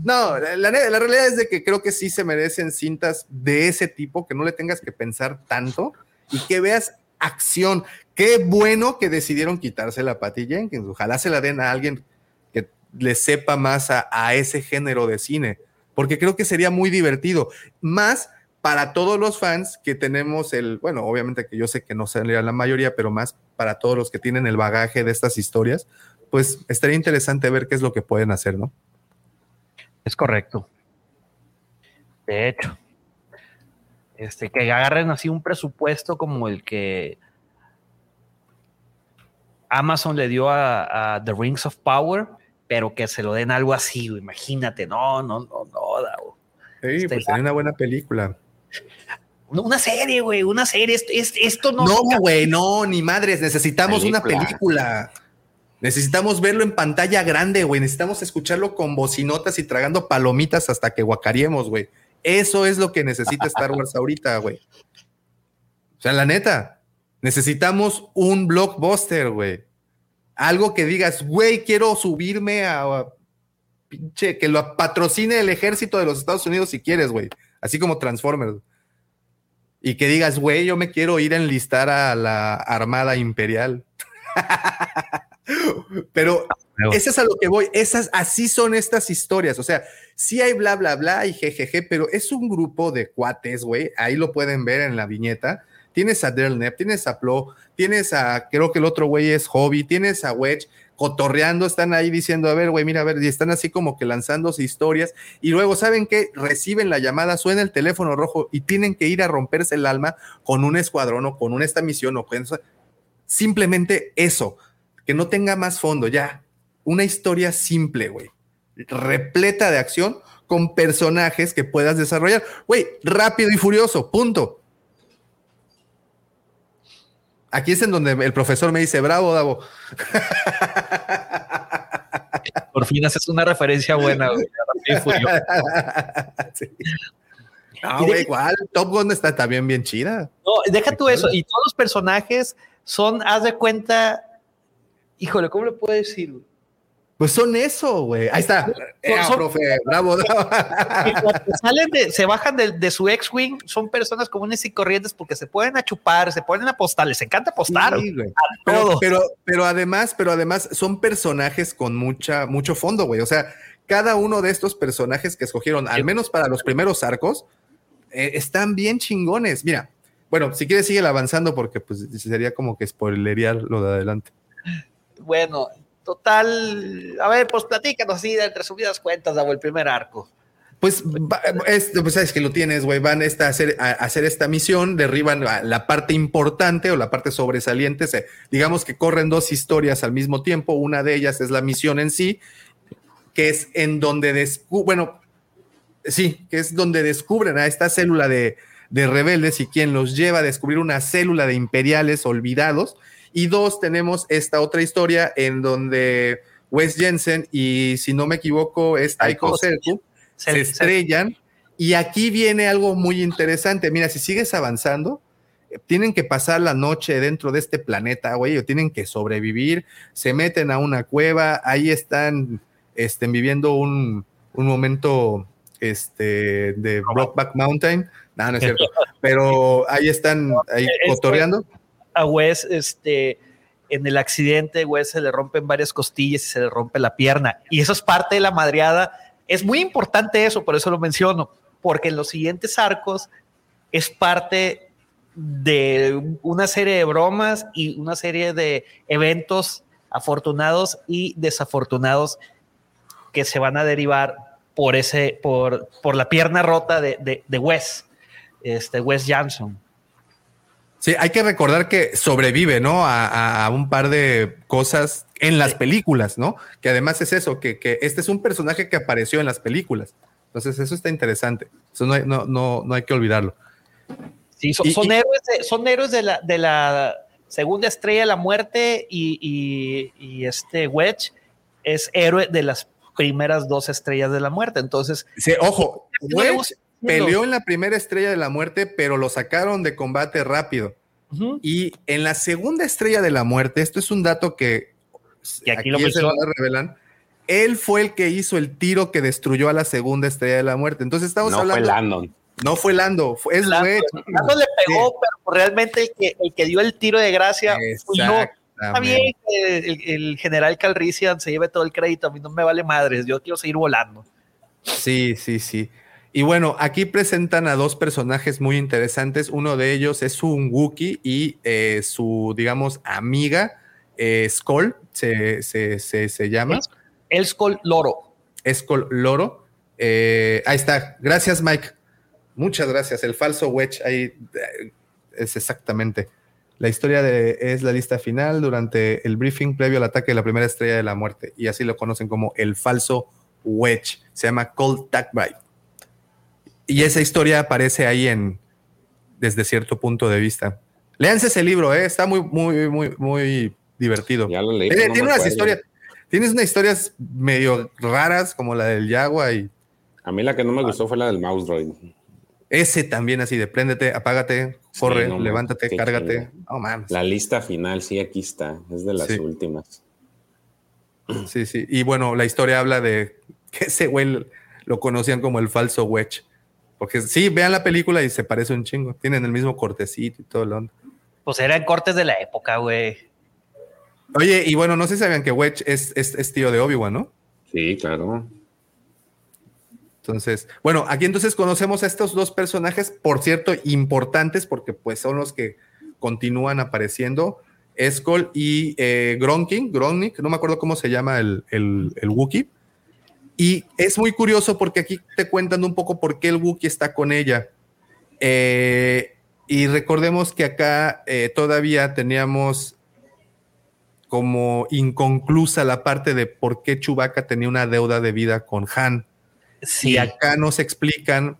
No, la, la, realidad es de que creo que sí se merecen cintas de ese tipo, que no le tengas que pensar tanto y que veas acción. Qué bueno que decidieron quitarse la Patty Jenkins. Ojalá se la den a alguien que le sepa más a, ese género de cine, porque creo que sería muy divertido. Más para todos los fans que tenemos el, bueno, obviamente que yo sé que no sería la mayoría, pero más para todos los que tienen el bagaje de estas historias, pues estaría interesante ver qué es lo que pueden hacer, ¿no? Es correcto. De hecho, este, que agarren así un presupuesto como el que Amazon le dio a, The Rings of Power, pero que se lo den algo así, imagínate, no, no, no, no. Sí, este, pues sería una buena película. Una serie, güey, una serie. Esto, esto no. No, güey, no, ni madres. Necesitamos una película. Necesitamos verlo en pantalla grande, güey. Necesitamos escucharlo con bocinotas y tragando palomitas hasta que guacariemos, güey. Eso es lo que necesita Star Wars ahorita, güey. O sea, la neta, necesitamos un blockbuster, güey. Algo que digas, güey, quiero subirme a, pinche, que lo patrocine el ejército de los Estados Unidos si quieres, güey. Así como Transformers. Y que digas, güey, yo me quiero ir a enlistar a la Armada Imperial. Pero eso es a lo que voy. Esas, así son estas historias. O sea, sí hay bla, bla, bla y jejeje, pero es un grupo de cuates, güey. Ahí lo pueden ver en la viñeta. Tienes a Nep, tienes a Plo, tienes a, creo que el otro güey es Hobby, tienes a Wedge cotorreando, están ahí diciendo, a ver, güey, mira, a ver, y están así como que lanzándose historias, y luego, ¿saben qué? Reciben la llamada, suena el teléfono rojo y tienen que ir a romperse el alma con un escuadrón o con esta misión o con. Simplemente eso, que no tenga más fondo, ya. Una historia simple, güey repleta de acción con personajes que puedas desarrollar. Güey, rápido y furioso, punto. Aquí es en donde el profesor me dice, bravo, Davo. Por fin haces una referencia buena, Ah, güey, igual. Top Gun está también bien chida. No, deja tú eso. Y todos los personajes son, haz de cuenta, híjole, ¿cómo le puedo decir? Pues son eso, güey. Ahí está. Eh, profe, bravo. salen de, se bajan de, su ex-wing, son personas comunes y corrientes porque se pueden achupar, se pueden apostar, les encanta apostar. Sí, güey. Pero, pero, pero, además, pero además son personajes con mucha, mucho fondo, güey. O sea, cada uno de estos personajes que escogieron, al menos para los primeros arcos, eh, están bien chingones. Mira, bueno, si quieres sigue avanzando porque pues sería como que spoilerear lo de adelante. Bueno, total, a ver, pues platícanos así de resumidas cuentas, Davo, el primer arco. Pues, es, pues sabes que lo tienes, güey. Van esta, a, hacer, a, hacer, esta misión, derriban la parte importante o la parte sobresaliente. Se, digamos que corren dos historias al mismo tiempo. Una de ellas es la misión en sí, que es en donde descubren, bueno, sí, que es donde descubren a esta célula de, de rebeldes y quien los lleva a descubrir una célula de imperiales olvidados y dos, tenemos esta otra historia en donde Wes Jensen y, si no me equivoco, es Taiko Serku, se estrellan. Y aquí viene algo muy interesante. Mira, si sigues avanzando, tienen que pasar la noche dentro de este planeta, güey, o tienen que sobrevivir, se meten a una cueva, ahí están estén viviendo un, un momento este, de Rockback Mountain. No, no es cierto. Pero ahí están, ahí cotorreando a Wes, este, en el accidente, Wes se le rompen varias costillas y se le rompe la pierna. Y eso es parte de la madreada. Es muy importante eso, por eso lo menciono, porque en los siguientes arcos es parte de una serie de bromas y una serie de eventos afortunados y desafortunados que se van a derivar por ese, por, por la pierna rota de, de, Wes, este Wes Johnson. Sí, hay que recordar que sobrevive, ¿no? A, un par de cosas en las películas, ¿no? Que además es eso, que, este es un personaje que apareció en las películas. Entonces, eso está interesante. Eso no hay, no, no, hay que olvidarlo. Sí, son, héroes, de, son héroes de la, de la segunda estrella de la muerte y, este Wedge es héroe de las primeras dos estrellas de la muerte. Entonces, sí, ojo, Wedge Peleó en la primera estrella de la muerte, pero lo sacaron de combate rápido. Y en la segunda estrella de la muerte, esto es un dato que aquí, lo revelan. Él fue el que hizo el tiro que destruyó a la segunda estrella de la muerte. Entonces estamos no hablando. Fue Landon. No fue Lando, fue, es Lando, Lando le pegó, pero realmente el que, el que dio el tiro de gracia fue yo. Está bien que el, el, general Calrissian se lleve todo el crédito, a mí no me vale madres, yo quiero seguir volando. Sí, sí, sí. Y bueno, aquí presentan a dos personajes muy interesantes. Uno de ellos es un Wookiee y eh, su, digamos, amiga, eh, Skull, se, se, llama. El Loro. Skull Loro. Eh, ahí está. Gracias, Mike. Muchas gracias. El falso Wedge, ahí es exactamente. La historia de, es la lista final durante el briefing previo al ataque de la primera estrella de la muerte. Y así lo conocen como el falso Wedge. Se llama Cold Tag y esa historia aparece ahí en desde cierto punto de vista. Léanse ese libro, ¿eh? está muy, muy, muy, muy divertido. Ya lo leí. Eh, tiene unas historias, tienes unas historias medio raras como la del Yagua y. A mí la que no me gustó fue la del Mouse Droid. Ese también así de préndete, apágate, corre, levántate, cárgate. Oh, la lista final, sí, aquí está. Es de las últimas. Sí, sí. Y bueno, la historia habla de que ese güey lo conocían como el falso Wedge. Porque sí, vean la película y se parece un chingo. Tienen el mismo cortecito y todo lo onda. Pues eran cortes de la época, güey. Oye, y bueno, no sé si sabían que Wedge es, es, tío de Obi-Wan, ¿no? Sí, claro. Entonces, bueno, aquí entonces conocemos a estos dos personajes, por cierto, importantes, porque pues son los que continúan apareciendo. Escol y eh, Gronking, Gronnik, no me acuerdo cómo se llama el, el, el Wookiee. Y es muy curioso porque aquí te cuentan un poco por qué el Wookiee está con ella. Eh, y recordemos que acá eh, todavía teníamos como inconclusa la parte de por qué Chewbacca tenía una deuda de vida con Han. Sí. Y acá nos explican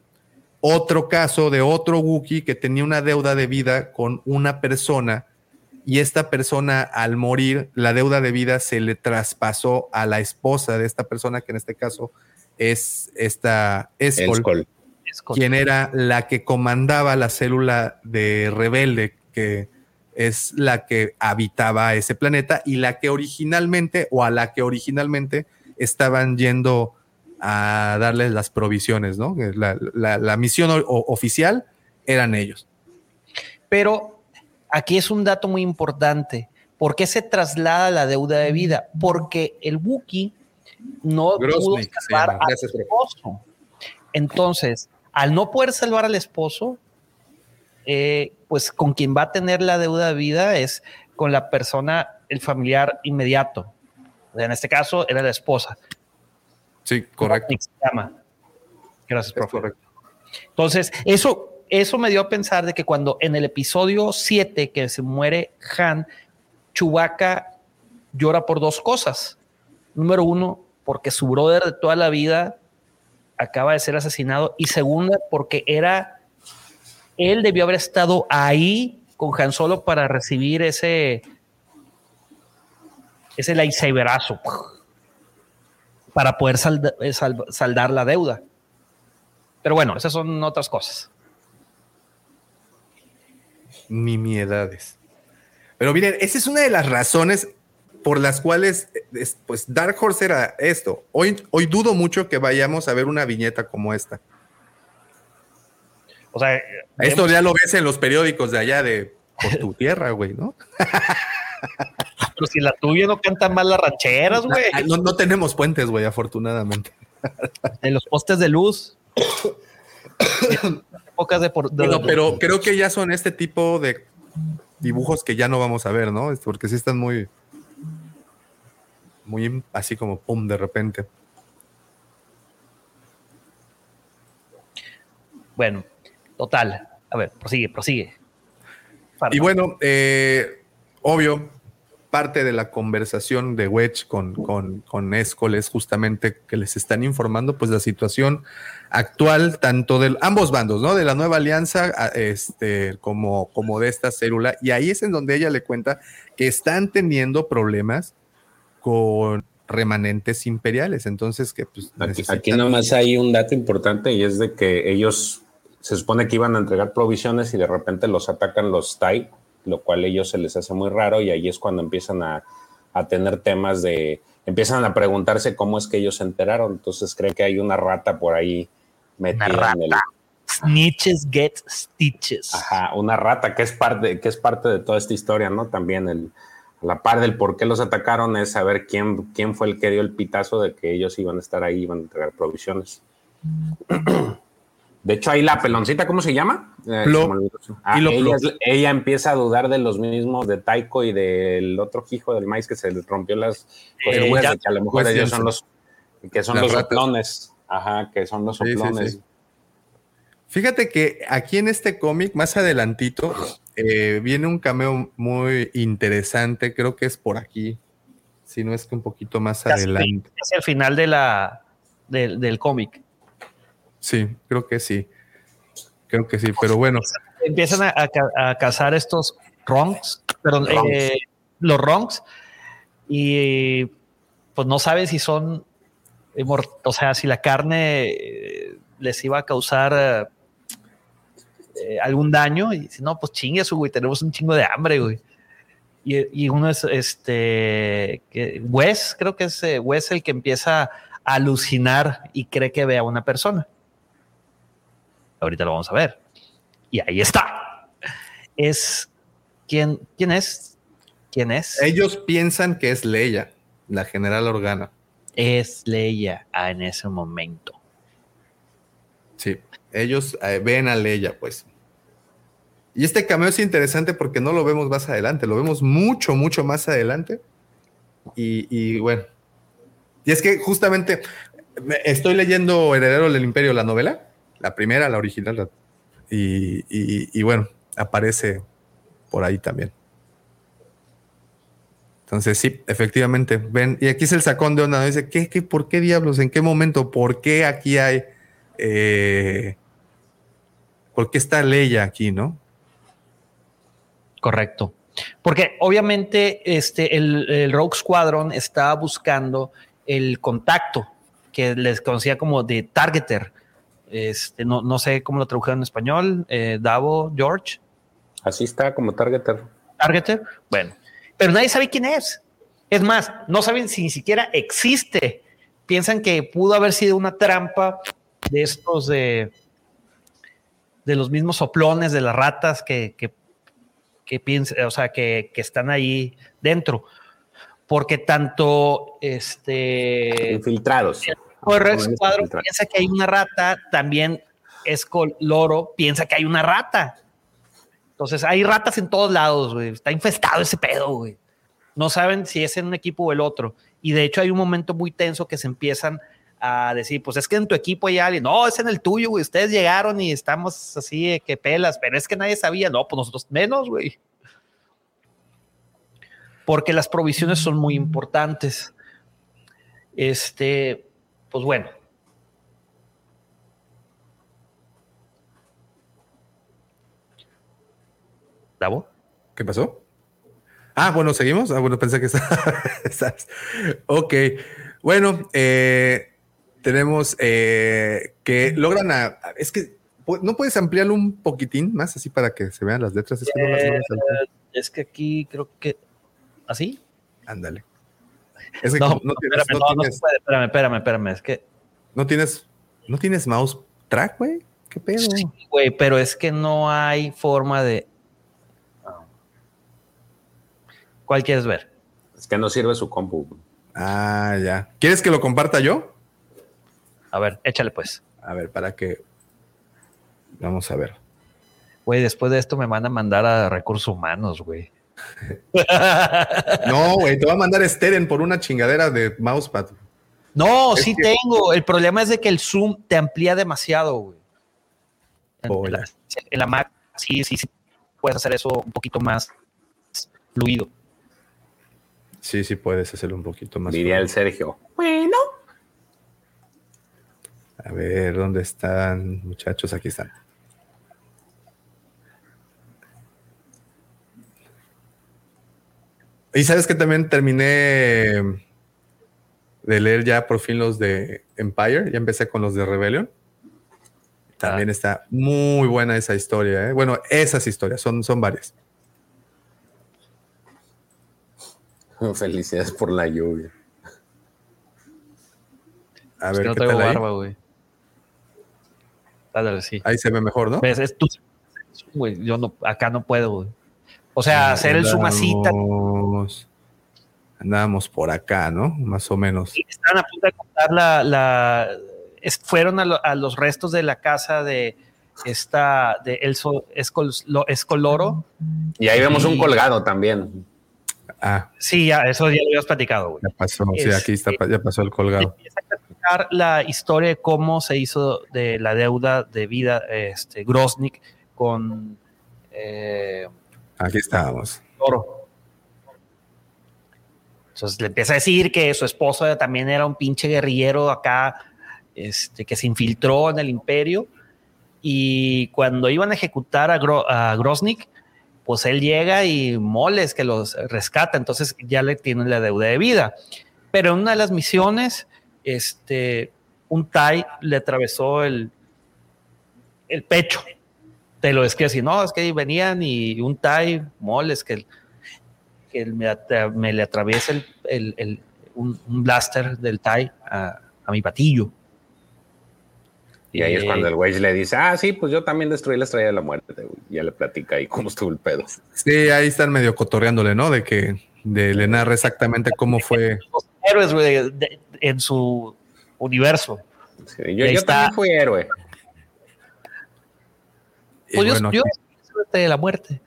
otro caso de otro Wookiee que tenía una deuda de vida con una persona y esta persona al morir, la deuda de vida se le traspasó a la esposa de esta persona, que en este caso es esta Escol. quien era la que comandaba la célula de rebelde, que es la que habitaba ese planeta y la que originalmente, o a la que originalmente estaban yendo a darles las provisiones, ¿no? La, misión oficial eran ellos. Pero aquí es un dato muy importante. ¿Por qué se traslada la deuda de vida? Porque el Wookiee no pudo salvar al esposo. Entonces, al no poder salvar al esposo, eh, pues con quien va a tener la deuda de vida es con la persona, el familiar inmediato. En este caso era la esposa. Sí, correcto. Se llama. Gracias, profe. Entonces, eso, eso me dio a pensar de que cuando en el episodio 7 que se muere Han, Chewbacca llora por dos cosas. Número uno, porque su brother de toda la vida acaba de ser asesinado. Y segunda, porque era, él debió haber estado ahí con Han Solo para recibir ese, ese lightsaberazo para poder eh, saldar la deuda. Pero bueno, esas son otras cosas. Nimiedades. Pero miren, esa es una de las razones por las cuales pues Dark Horse era esto. Hoy, hoy dudo mucho que vayamos a ver una viñeta como esta. O sea, esto ya lo ves en los periódicos de allá de por tu tierra, güey, ¿no? Pero si la tuya no cantan mal las rancheras, güey. No, tenemos puentes, güey, afortunadamente. En los postes de luz. Pocas de, por, pero creo que ya son este tipo de dibujos que ya no vamos a ver, ¿no? Porque sí están muy, muy así como pum de repente. Bueno, total. A ver, prosigue, prosigue. Y bueno, eh, obvio, parte de la conversación de Wedge con, con, con Escol es justamente que les están informando pues la situación actual tanto de ambos bandos, ¿no? De la nueva alianza este, como, como de esta célula. Y ahí es en donde ella le cuenta que están teniendo problemas con remanentes imperiales. Entonces, que pues... Aquí, aquí nomás hay un dato importante y es de que ellos se supone que iban a entregar provisiones y de repente los atacan los TIE lo cual a ellos se les hace muy raro y ahí es cuando empiezan a, tener temas de, empiezan a preguntarse cómo es que ellos se enteraron. Entonces cree que hay una rata por ahí metida en el... Snitches get stitches. Ajá, una rata que es parte, que es parte de toda esta historia, ¿no? También el, la par del por qué los atacaron es saber quién, quién fue el que dio el pitazo de que ellos iban a estar ahí, iban a entregar provisiones. De hecho, ahí la peloncita, ¿cómo se llama? Eh, ah, ella, empieza a dudar de los mismos de Taiko y del otro hijo del maíz que se le rompió las eh, que a lo mejor ellos son los que son los soplones. Ajá, que son los soplones. Fíjate que aquí en este cómic, más adelantito, eh, viene un cameo muy interesante. Creo que es por aquí. Si no es que un poquito más adelante. Hacia el final de la, del cómic. Sí, creo que sí. Creo que sí, pero bueno. Empiezan a, cazar estos ronks, perdón, eh, los ronks, y pues no sabe si son, o sea, si la carne eh, les iba a causar eh, algún daño, y si no, pues chingue su, güey, tenemos un chingo de hambre, güey. Y, uno es este, que Wes, creo que es Wes el que empieza a alucinar y cree que ve a una persona. Ahorita lo vamos a ver. Y ahí está. Es quién, quién es, quién es. Ellos piensan que es Leia, la general Organa. Es Leia en ese momento. Sí, ellos eh, ven a Leia, pues. Y este cameo es interesante porque no lo vemos más adelante, lo vemos mucho, mucho más adelante. Y, y bueno, y es que justamente estoy leyendo Heredero del Imperio, la novela, la primera, la original. Y, bueno, aparece por ahí también. Entonces, sí, efectivamente, ven, y aquí es el sacón de onda, dice, ¿qué, qué, por qué diablos? ¿En qué momento? ¿Por qué aquí hay, eh, por qué está Leia aquí, no? Correcto. Porque obviamente este, el, el Rogue Squadron está buscando el contacto que les conocía como de targeter, Este, no, no sé cómo lo tradujeron en español. Eh, Davo, George. Así está como Targeter. Targeter. Bueno, pero nadie sabe quién es. Es más, no saben si ni siquiera existe. Piensan que pudo haber sido una trampa de estos de, de los mismos soplones de las ratas que, que, que piensan, o sea, que, que están ahí dentro. Porque tanto este Infiltrados. Rex Cuadro piensa que hay una rata, también Escol Loro piensa que hay una rata. Entonces hay ratas en todos lados, güey. Está infestado ese pedo, güey. No saben si es en un equipo o el otro. Y de hecho hay un momento muy tenso que se empiezan a decir, pues es que en tu equipo hay alguien. No, es en el tuyo, güey. Ustedes llegaron y estamos así de que pelas, pero es que nadie sabía. No, pues nosotros menos, güey. Porque las provisiones son muy importantes. Este, pues bueno. ¿Davo? ¿Qué pasó? Ah, bueno, seguimos. Ah, bueno, pensé que estás. ok. Bueno, eh, tenemos eh, que logran a. Es que no puedes ampliarlo un poquitín más así para que se vean las letras. Es que, no las, no las Eh, es que aquí creo que. ¿Así? Ándale. Es que No, no, tienes, espérame, no tienes- puede. Espérame, espérame, espérame. Es que. no tienes, no tienes mouse track, güey. ¿Qué pedo? Sí, güey, pero es que no hay forma de. ¿Cuál quieres ver? Es que no sirve su compu. Ah, ya. ¿Quieres que lo comparta yo? A ver, échale pues. A ver, para que. Vamos a ver. Güey, después de esto me van a mandar a recursos humanos, güey. No, güey, te va a mandar Steren por una chingadera de mousepad. No, Es sí que- tengo. El problema es de que el zoom te amplía demasiado, güey. Oh, la, en la Mac, sí, sí, sí. Puedes hacer eso un poquito más fluido. Sí, sí, puedes hacerlo un poquito más. Diría el Sergio. Bueno. A ver, ¿dónde están, muchachos? Aquí están. Y sabes que también terminé de leer ya por fin los de Empire. Ya empecé con los de Rebellion. También está muy buena esa historia. ¿eh? Bueno, esas historias son, son varias. Felicidades por la lluvia. A Es ver, que no ¿qué traigo tal barba, güey. Ándale, sí. Ahí se ve mejor, ¿no? Ves, es tu- güey, yo no, acá no puedo, güey. O sea, hacer el sumacita. Andábamos- Andábamos por acá, ¿no? Más o menos. Estaban a punto de contar la. la es- fueron a, lo- a los restos de la casa de esta. de Elso Escol- lo- Escoloro. Y ahí vemos un colgado también. Ah, Sí, ya, eso ya lo habías platicado, güey. ya pasó. Sí, aquí está, ya pasó el colgado. Platicar la historia de cómo se hizo de la deuda de vida este, Grosnik con eh, Aquí estábamos. Oro. Entonces le empieza a decir que su esposo también era un pinche guerrillero acá, este, que se infiltró en el imperio. Y cuando iban a ejecutar a, Gro- pues él llega y moles que los rescata. Entonces ya le tienen la deuda de vida. Pero en una de las misiones, este, un Tai le atravesó el, el pecho. Te lo describe así, no, es que venían y un Tai, moles, que, que me, atra- me le atraviesa el, el- el- un, un blaster del Tai a, a mi patillo. Y ahí es Eh, cuando el güey le dice, ah, sí, pues yo también destruí la estrella de la muerte. ya le platica ahí cómo estuvo el pedo. Sí, ahí están medio cotorreándole, ¿no? De que de, le narra exactamente cómo fue. Los héroes, güey, en su universo. Sí, yo yo está. también fui héroe. y Pues yo- bueno, yo, suerte de la muerte.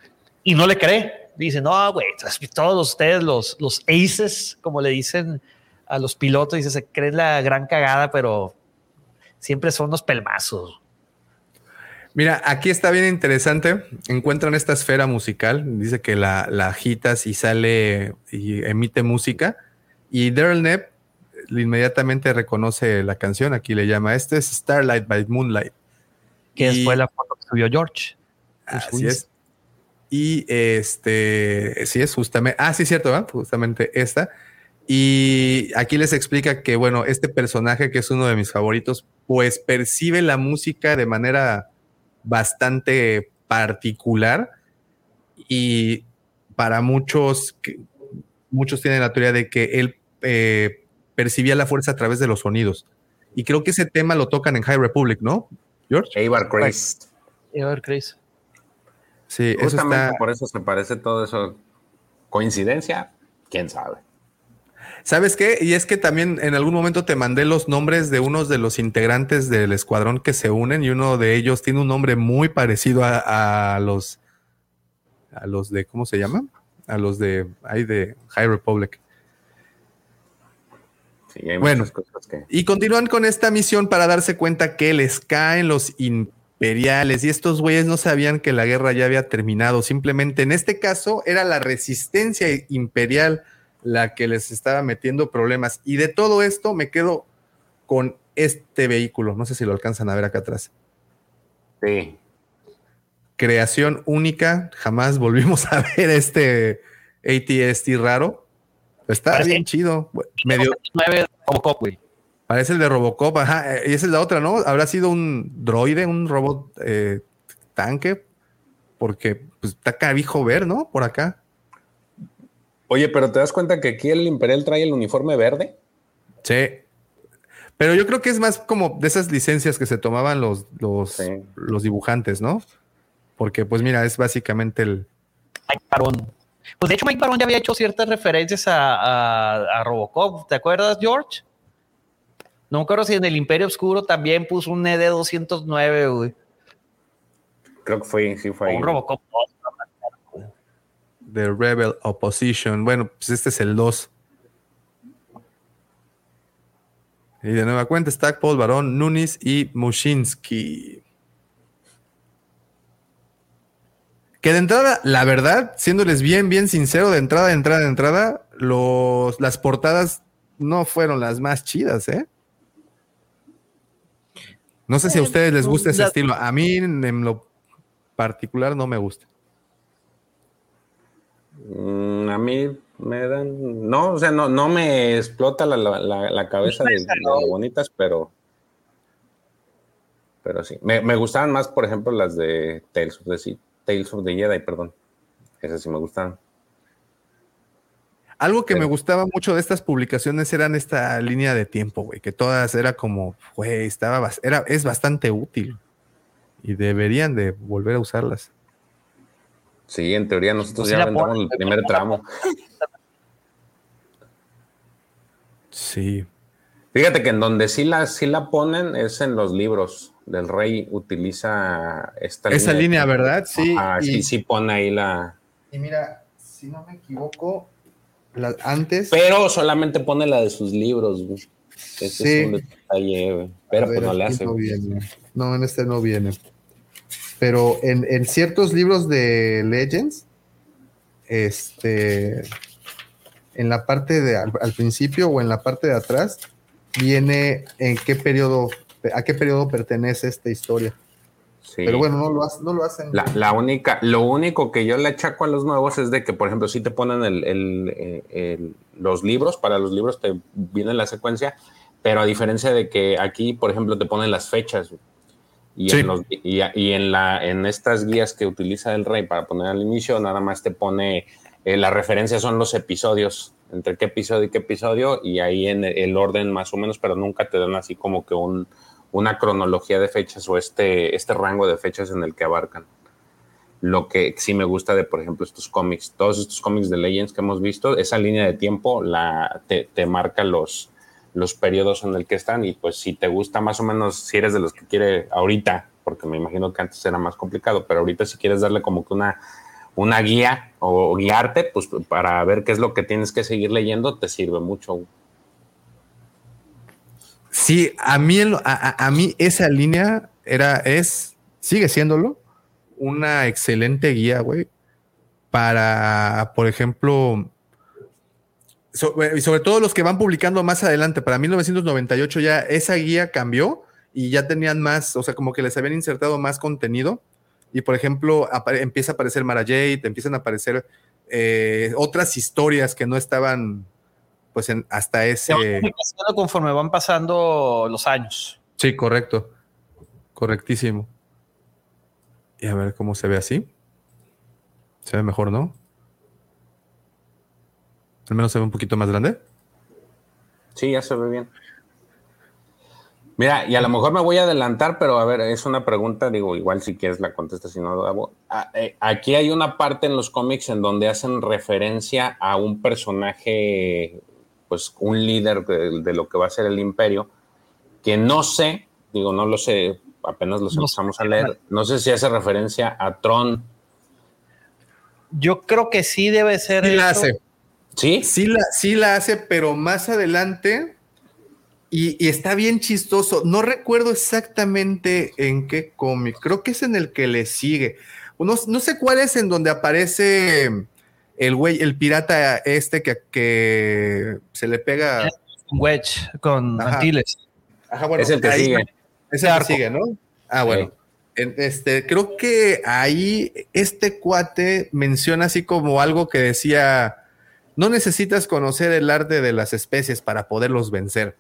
Y no le cree. Dice, no, güey, todos ustedes, los, los aces, como le dicen a los pilotos, dice, se creen la gran cagada, pero siempre son los pelmazos. Mira, aquí está bien interesante. Encuentran esta esfera musical. Dice que la, la agitas y sale y emite música. Y Daryl Nepp inmediatamente reconoce la canción. Aquí le llama. Este es Starlight by Moonlight. Que Y- fue la foto que subió George. Así es. Y este, sí es justamente, ah, sí, cierto, ¿verdad? justamente esta. Y aquí les explica que, bueno, este personaje, que es uno de mis favoritos, pues percibe la música de manera bastante particular y para muchos, muchos tienen la teoría de que él eh, percibía la fuerza a través de los sonidos. Y creo que ese tema lo tocan en High Republic, ¿no, George? Avar Chris. Sí, Justamente por eso se parece todo eso. ¿Coincidencia? ¿Quién sabe? ¿Sabes qué? Y es que también en algún momento te mandé los nombres de unos de los integrantes del escuadrón que se unen y uno de ellos tiene un nombre muy parecido a, los a los de ¿cómo se llama? A los de hay de High Republic. Sí, hay bueno, cosas que... y continúan con esta misión para darse cuenta que les caen los imperiales y estos güeyes no sabían que la guerra ya había terminado. Simplemente en este caso era la resistencia imperial la que les estaba metiendo problemas. Y de todo esto me quedo con este vehículo. No sé si lo alcanzan a ver acá atrás. Sí. Creación única. Jamás volvimos a ver este ATST raro. Está bien chido. Medio. Robocop, Parece el de Robocop, ajá. Y esa es la otra, ¿no? Habrá sido un droide, un robot eh, tanque, porque pues, está cabijo ver, ¿no? Por acá. Oye, pero ¿te das cuenta que aquí el Imperial trae el uniforme verde? Sí. Pero yo creo que es más como de esas licencias que se tomaban los, los, los dibujantes, ¿no? Porque, pues mira, es básicamente el. Mike Baron. Pues de hecho, Mike Baron ya había hecho ciertas referencias a, Robocop. ¿Te acuerdas, George? No me acuerdo si en el Imperio Oscuro también puso un ED209, güey. Creo que fue, sí fue ahí. Un Robocop The Rebel Opposition. Bueno, pues este es el 2. Y de nueva cuenta, Stackpole, Barón, Nunes y Mushinsky. Que de entrada, la verdad, siéndoles bien, bien sincero, de entrada, de entrada, de entrada, los, las portadas no fueron las más chidas, ¿eh? No sé si a ustedes les gusta ese estilo. A mí, en lo particular, no me gusta. Mm, a mí me dan. No, o sea, no, no me explota la, cabeza de, lo bonitas, pero. Pero sí. Me, me, gustaban más, por ejemplo, las de Tales of the, Tales of the Jedi, perdón. Esas sí me gustaban. Algo que me gustaba mucho de estas publicaciones eran esta línea de tiempo, güey, que todas era como, güey, estaba, era, es bastante útil y deberían de volver a usarlas. Sí, en teoría nosotros pues ya vendamos el primer tramo. Sí. Fíjate que en donde sí la, sí la ponen es en los libros. Del rey utiliza esta Esa línea, ¿verdad? Sí. sí, sí pone ahí la. Y mira, si no me equivoco, antes. Pero solamente pone la de sus libros. Ese sí. es un detalle, Pero pues no le hace. no, en este no viene pero en, ciertos libros de Legends, este, en la parte de al, principio o en la parte de atrás, viene en qué periodo, a qué periodo pertenece esta historia. Pero bueno, no lo, no lo hacen. La, única, lo único que yo le achaco a los nuevos es de que, por ejemplo, si te ponen el, los libros, para los libros te viene la secuencia, pero a diferencia de que aquí, por ejemplo, te ponen las fechas. Y, en, y, en, la, en estas guías que utiliza el rey para poner al inicio, nada más te pone, eh, la referencia son los episodios, entre qué episodio y qué episodio, y ahí en el orden más o menos, pero nunca te dan así como que un, una cronología de fechas o este, este rango de fechas en el que abarcan. Lo que sí me gusta de, por ejemplo, estos cómics, todos estos cómics de Legends que hemos visto, esa línea de tiempo la, te, marca los, los periodos en el que están y pues si te gusta más o menos, si eres de los que quiere ahorita, porque me imagino que antes era más complicado, pero ahorita si quieres darle como que una, una guía o guiarte, pues para ver qué es lo que tienes que seguir leyendo, te sirve mucho. Sí, a mí, esa línea era, es, sigue siéndolo, una excelente guía, güey, para, por ejemplo, y sobre todo los que van publicando más adelante, para 1998 ya esa guía cambió y ya tenían más, o sea, como que les habían insertado más contenido. Y por ejemplo, empieza a aparecer Mara Jade, empiezan a aparecer eh, otras historias que no estaban pues en, hasta ese... Conforme van pasando los años. Sí, correcto. Correctísimo. Y a ver cómo se ve así. Se ve mejor, ¿no? Al menos se ve un poquito más grande. Sí, ya se ve bien. Mira, y a lo mejor me voy a adelantar, pero a ver, es una pregunta, digo, igual si quieres la contestas, si no, ah, eh, aquí hay una parte en los cómics en donde hacen referencia a un personaje, pues un líder de, lo que va a ser el imperio, que no sé, digo, no lo sé, apenas los empezamos a leer, no sé si hace referencia a Tron. Yo creo que sí debe ser. Sí la hace. ¿Sí? Sí la, sí la hace, pero más adelante y, está bien chistoso. No recuerdo exactamente en qué cómic. Creo que es en el que le sigue. No, no sé cuál es en donde aparece el güey, el pirata este que, que se le pega. Wedge con Antilles. Ajá, bueno, es el que sigue. Es el que sigue, ¿no? Ah, bueno. Este, creo que ahí este cuate menciona así como algo que decía, no necesitas conocer el arte de las especies para poderlos vencer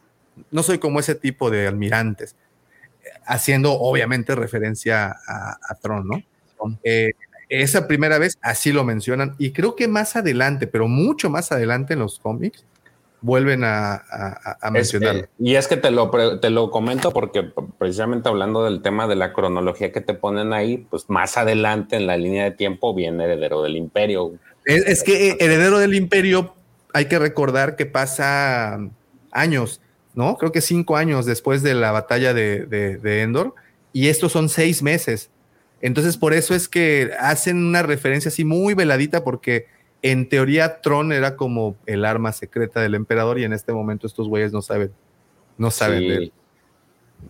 no soy como ese tipo de almirantes, haciendo obviamente referencia a, Tron, ¿no? Eh, esa primera vez así lo mencionan y creo que más adelante, pero mucho más adelante en los cómics, vuelven a, mencionarlo. y es que te lo, te lo comento porque precisamente hablando del tema de la cronología que te ponen ahí, pues más adelante en la línea de tiempo viene Heredero del Imperio. es que Heredero del Imperio, hay que recordar que pasa años ¿no? Creo que cinco años después de la batalla de, Endor, y estos son seis meses. Entonces, por eso es que hacen una referencia así muy veladita, porque en teoría Tron era como el arma secreta del emperador, y en este momento estos güeyes no saben, no saben de él.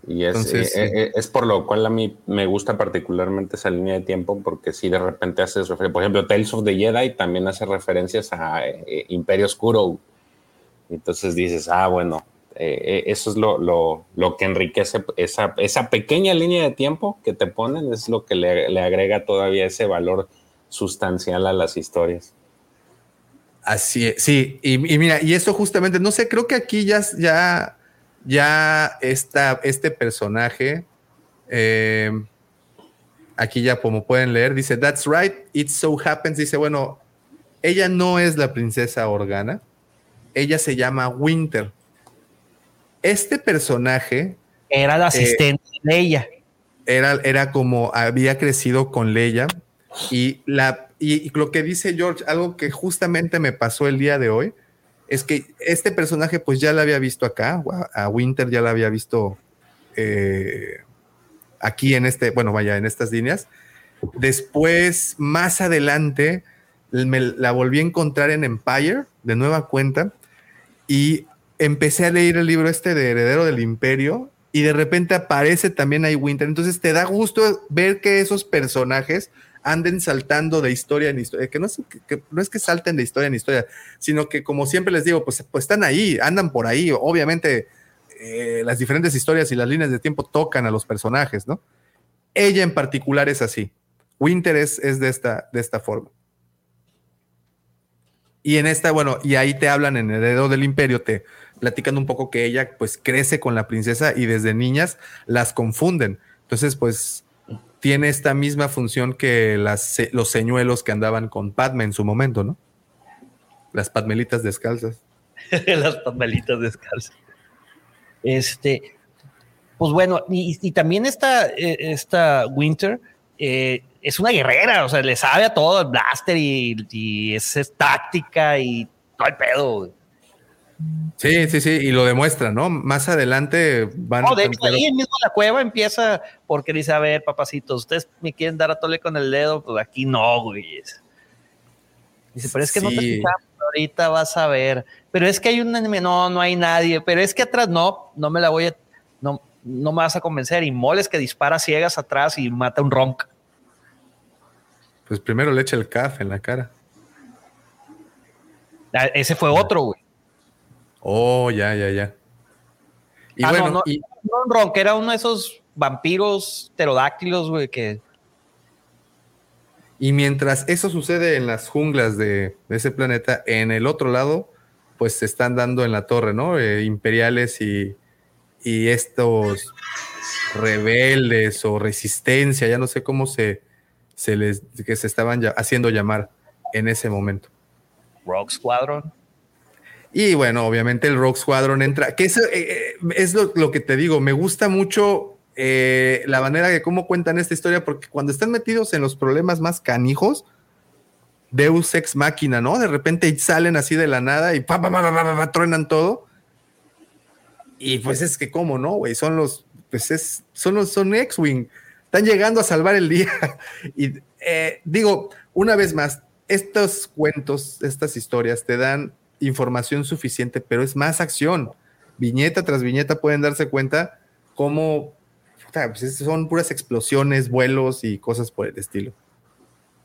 Y es, eh, eh, es, por lo cual a mí me gusta particularmente esa línea de tiempo, porque si de repente haces referencia, por ejemplo, Tales of the Jedi también hace referencias a eh, Imperio Oscuro. Entonces dices, ah, bueno, eh, eh, eso es lo, que enriquece esa, esa, pequeña línea de tiempo que te ponen, es lo que le, agrega todavía ese valor sustancial a las historias. Así es, sí, y, mira, y eso justamente, no sé, creo que aquí ya, ya, ya está este personaje, eh, aquí ya como pueden leer, dice, that's right, it so happens, dice, bueno, ella no es la princesa Organa, ella se llama Winter este personaje era el asistente de ella. Era, era como había crecido con Leia y, la, y, lo que dice George, algo que justamente me pasó el día de hoy, es que este personaje pues ya la había visto acá, a Winter ya la había visto eh, aquí en este, bueno, vaya, en estas líneas. Después, más adelante, me la volví a encontrar en Empire, de nueva cuenta, y empecé a leer el libro este de Heredero del Imperio y de repente aparece también ahí Winter. Entonces te da gusto ver que esos personajes anden saltando de historia en historia, que no es que, no es que salten de historia en historia, sino que como siempre les digo, pues, pues están ahí, andan por ahí. Obviamente eh, las diferentes historias y las líneas de tiempo tocan a los personajes, ¿no? Ella en particular es así. Winter es, es de, esta, de esta forma. Y en esta, bueno, y ahí te hablan en Heredero del Imperio, te, platican un poco que ella pues crece con la princesa y desde niñas las confunden. Entonces pues tiene esta misma función que las, los señuelos que andaban con Padme en su momento, ¿no? Las padmelitas descalzas. las padmelitas descalzas. Este, pues bueno, y, también esta, eh, esta Winter eh, es una guerrera, o sea, le sabe a todo el blaster y, es, táctica y todo el pedo. Sí, sí, sí, y lo demuestra, ¿no? Más adelante van no, de hecho, ahí mismo la cueva empieza porque dice, a ver, papacitos, ustedes me quieren dar a tole con el dedo, pues aquí no, güey. Dice, pero es que no te fijamos, ahorita vas a ver. Pero es que hay un no, no hay nadie, pero es que atrás no, no me la voy a, no, no me vas a convencer. Y moles que dispara ciegas atrás y mata un ronc. Pues primero le echa el café en la cara. Ah, ese fue otro, güey. Oh, ya, ya, ya. Y ah, bueno, no, no, era uno de esos vampiros pterodáctilos, güey, que. Y mientras eso sucede en las junglas de, ese planeta, en el otro lado, pues se están dando en la torre, ¿no? Eh, imperiales y, y estos rebeldes o resistencia, ya no sé cómo se, se les que se estaban haciendo llamar en ese momento. Rogue Squadron. Y bueno, obviamente el Rogue Squadron entra, que es, eh, eh, es lo, que te digo, me gusta mucho eh, la manera de cómo cuentan esta historia, porque cuando están metidos en los problemas más canijos, Deus ex máquina, ¿no? De repente salen así de la nada y pa, truenan todo. Y pues es que, ¿cómo no, güey? Son los, pues es, son los, son X-Wing. Están llegando a salvar el día. y digo, una vez más, estos cuentos, estas historias te dan información suficiente, pero es más acción. Viñeta tras viñeta pueden darse cuenta cómo pues, son puras explosiones, vuelos y cosas por el estilo.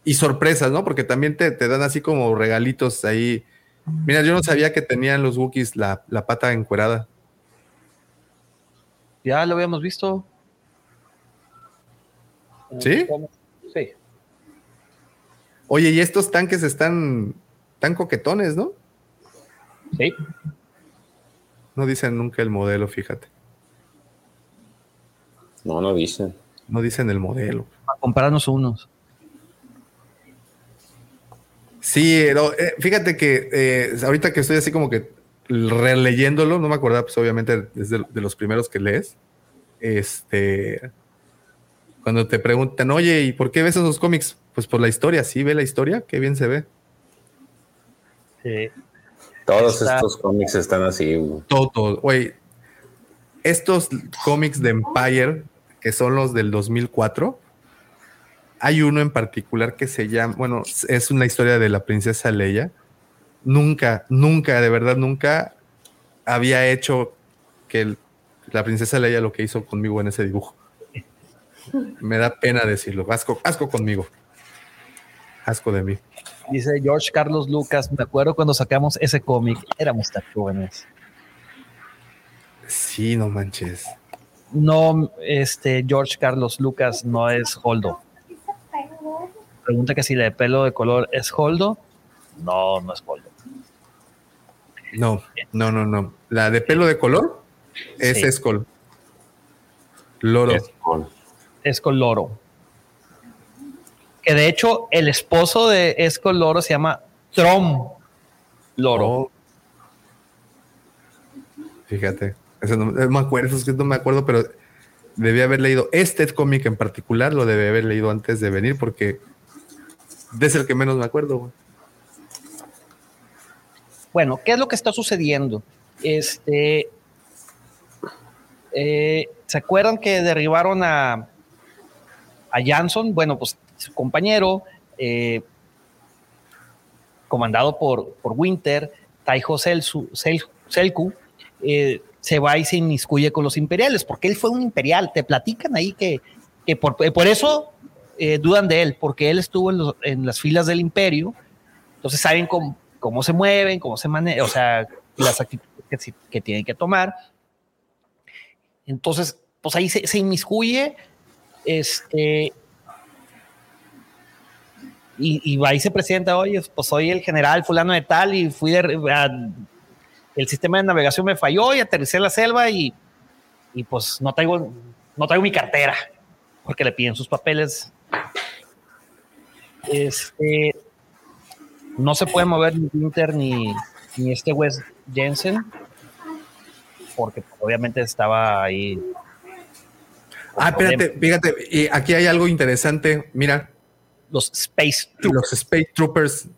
Y sorpresas, ¿no? Porque también te, dan así como regalitos ahí. Mira, yo no sabía que tenían los Wookiees la, la pata encuerada. Ya lo habíamos visto. ¿Sí? Sí. Oye, y estos tanques están tan coquetones, ¿no? Sí. No dicen nunca el modelo, fíjate. No, no dicen. No dicen el modelo. A comprarnos unos. Sí, eh, fíjate que eh, ahorita que estoy así como que releyéndolo, no me acordaba, pues obviamente desde de los primeros que lees. Este, cuando te preguntan, oye, ¿y por qué ves esos cómics? Pues por la historia, sí, ve la historia, qué bien se ve. Sí. Todos estos cómics están así. Todos, güey. Estos cómics de Empire, que son los del 2004, hay uno en particular que se llama, bueno, es una historia de la princesa Leia. Nunca, nunca, de verdad, nunca había hecho que la princesa Leia lo que hizo conmigo en ese dibujo. Me da pena decirlo. Asco, asco conmigo. Asco de mí. Dice George Carlos Lucas, me acuerdo cuando sacamos ese cómic, éramos tan jóvenes. Sí, no manches. No, este George Carlos Lucas no es Holdo. Pregunta que si la de pelo de color es Holdo. No, no es Holdo. No, no, no, no. La de pelo de color es sí. Escol. Loro. Escol Loro que de hecho el esposo de Esco Loro se llama Trom Loro. Oh. Fíjate, eso no, me acuerdo, es que no me acuerdo, pero debí haber leído este cómic en particular, lo debí haber leído antes de venir porque es el que menos me acuerdo. Bueno, ¿qué es lo que está sucediendo? Este, eh, ¿se acuerdan que derribaron a, a Jansson? Bueno, pues su compañero, eh, comandado por, por Winter, Taiho Selku, eh, se va y se inmiscuye con los imperiales, porque él fue un imperial. Te platican ahí que, que por, por, eso eh, dudan de él, porque él estuvo en, las filas del imperio, entonces saben cómo, cómo se mueven, cómo se manejan, o sea, las actitudes que, que, tienen que tomar. Entonces, pues ahí se, se inmiscuye, este, y, va y se presenta, oye, pues soy el general fulano de tal y fui de, el sistema de navegación me falló y aterricé en la selva y, y pues no traigo, no traigo mi cartera porque le piden sus papeles. Este, no se puede mover ni Winter ni, ni este Wes Jensen porque pues, obviamente estaba ahí. Ah, espérate, fíjate, y aquí hay algo interesante. Mira, los Space Troopers. Los Space Troopers,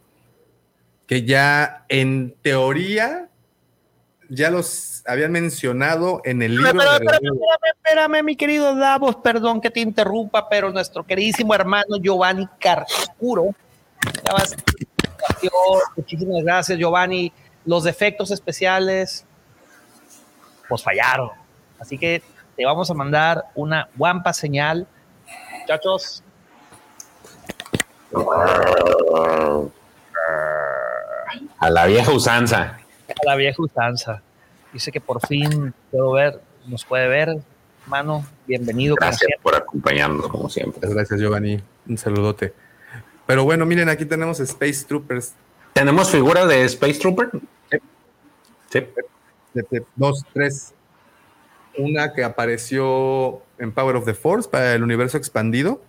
que ya en teoría ya los habían mencionado en el libro. Pero, pero, espérame, espérame, mi querido Davos, perdón que te interrumpa, pero nuestro queridísimo hermano Giovanni Carcuro. Muchísimas gracias, Giovanni. Los defectos especiales, pues fallaron. Así que te vamos a mandar una guampa señal. Muchachos, a la vieja usanza. A la vieja usanza. Dice que por fin puedo ver, nos puede ver. Mano, bienvenido. Gracias por acompañarnos, como siempre. Gracias, Giovanni. Un saludote. Pero bueno, miren, aquí tenemos Space Troopers. ¿Tenemos figura de Space Trooper? Sí. dos, tres. Una que apareció en Power of the Force para el universo expandido,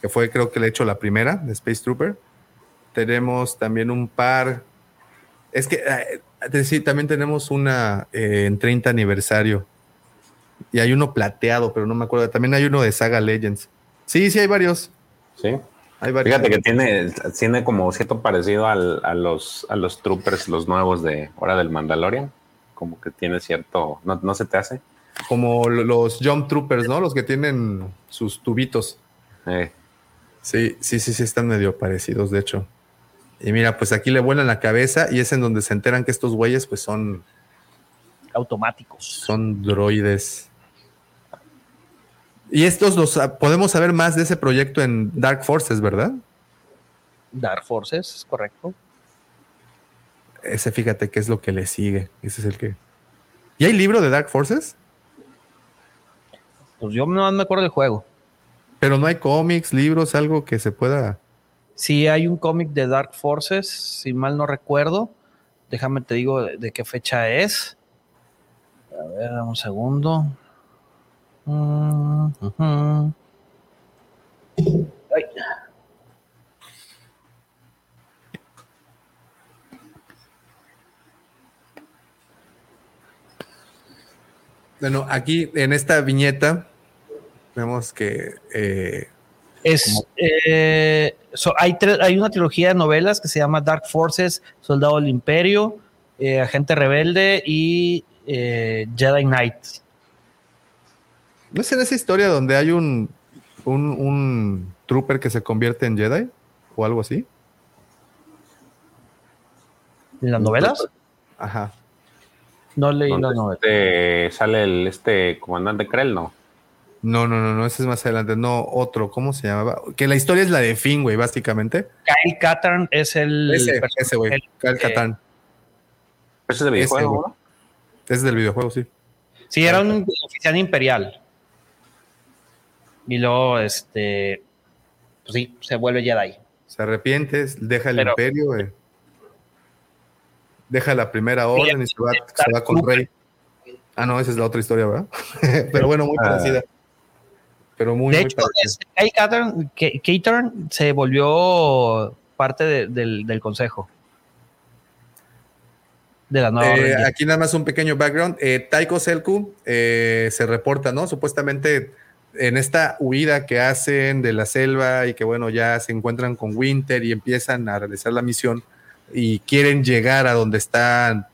que fue creo que le he hecho la primera de Space Trooper. Tenemos también un par. Es que eh, sí, también tenemos una eh, en 30 aniversario. Y hay uno plateado, pero no me acuerdo. También hay uno de Saga Legends. Sí, sí, hay varios. Sí. Hay varios. Fíjate que tiene, tiene como cierto parecido al, a, los, a los troopers, los nuevos de Hora del Mandalorian. Como que tiene cierto. ¿No, no se te hace? Como los Jump Troopers, ¿no? Los que tienen sus tubitos. Eh. Sí, sí, sí, sí, están medio parecidos, de hecho. Y mira, pues aquí le vuelan la cabeza y es en donde se enteran que estos güeyes, pues son automáticos. Son droides. Y estos los ah, podemos saber más de ese proyecto en Dark Forces, ¿verdad? Dark Forces, es correcto. Ese fíjate qué es lo que le sigue. Ese es el que. ¿Y hay libro de Dark Forces? Pues yo no me acuerdo del juego. Pero no hay cómics, libros, algo que se pueda. Sí, hay un cómic de Dark Forces, si mal no recuerdo. Déjame te digo de, qué fecha es. A ver, un segundo. Mm, bueno, aquí en esta viñeta vemos que eh, es eh, hay, hay una trilogía de novelas que se llama Dark Forces, Soldado del Imperio, eh, Agente Rebelde y Jedi Knight. ¿No es en esa historia donde hay un, un, trooper que se convierte en Jedi o algo así? ¿En las novelas? Ajá. No leí las novelas. Este, sale el este comandante Krell, ¿no? No, no, no, no, ese es más adelante. No, otro, ¿cómo se llamaba? Que la historia es la de Finn, güey, básicamente. Kyle Katarn es el. Ese, ese güey. Kyle Katarn. ¿Ese es del videojuego, ¿no? Ese es del videojuego, sí. Sí, era un oficial imperial. Y luego, este, pues sí, se vuelve Jedi. Se arrepiente, deja el imperio, deja la primera orden y se va, con Rey. Ah, no, esa es la otra historia, ¿verdad? Pero bueno, muy ah. parecida. Pero muy, de hecho, Caturn se volvió parte del, consejo. De la nueva eh, aquí nada más un pequeño background. Eh, Taiko Selku eh, se reporta, ¿no? Supuestamente en esta huida que hacen de la selva y que bueno, ya se encuentran con Winter y empiezan a realizar la misión y quieren llegar a donde están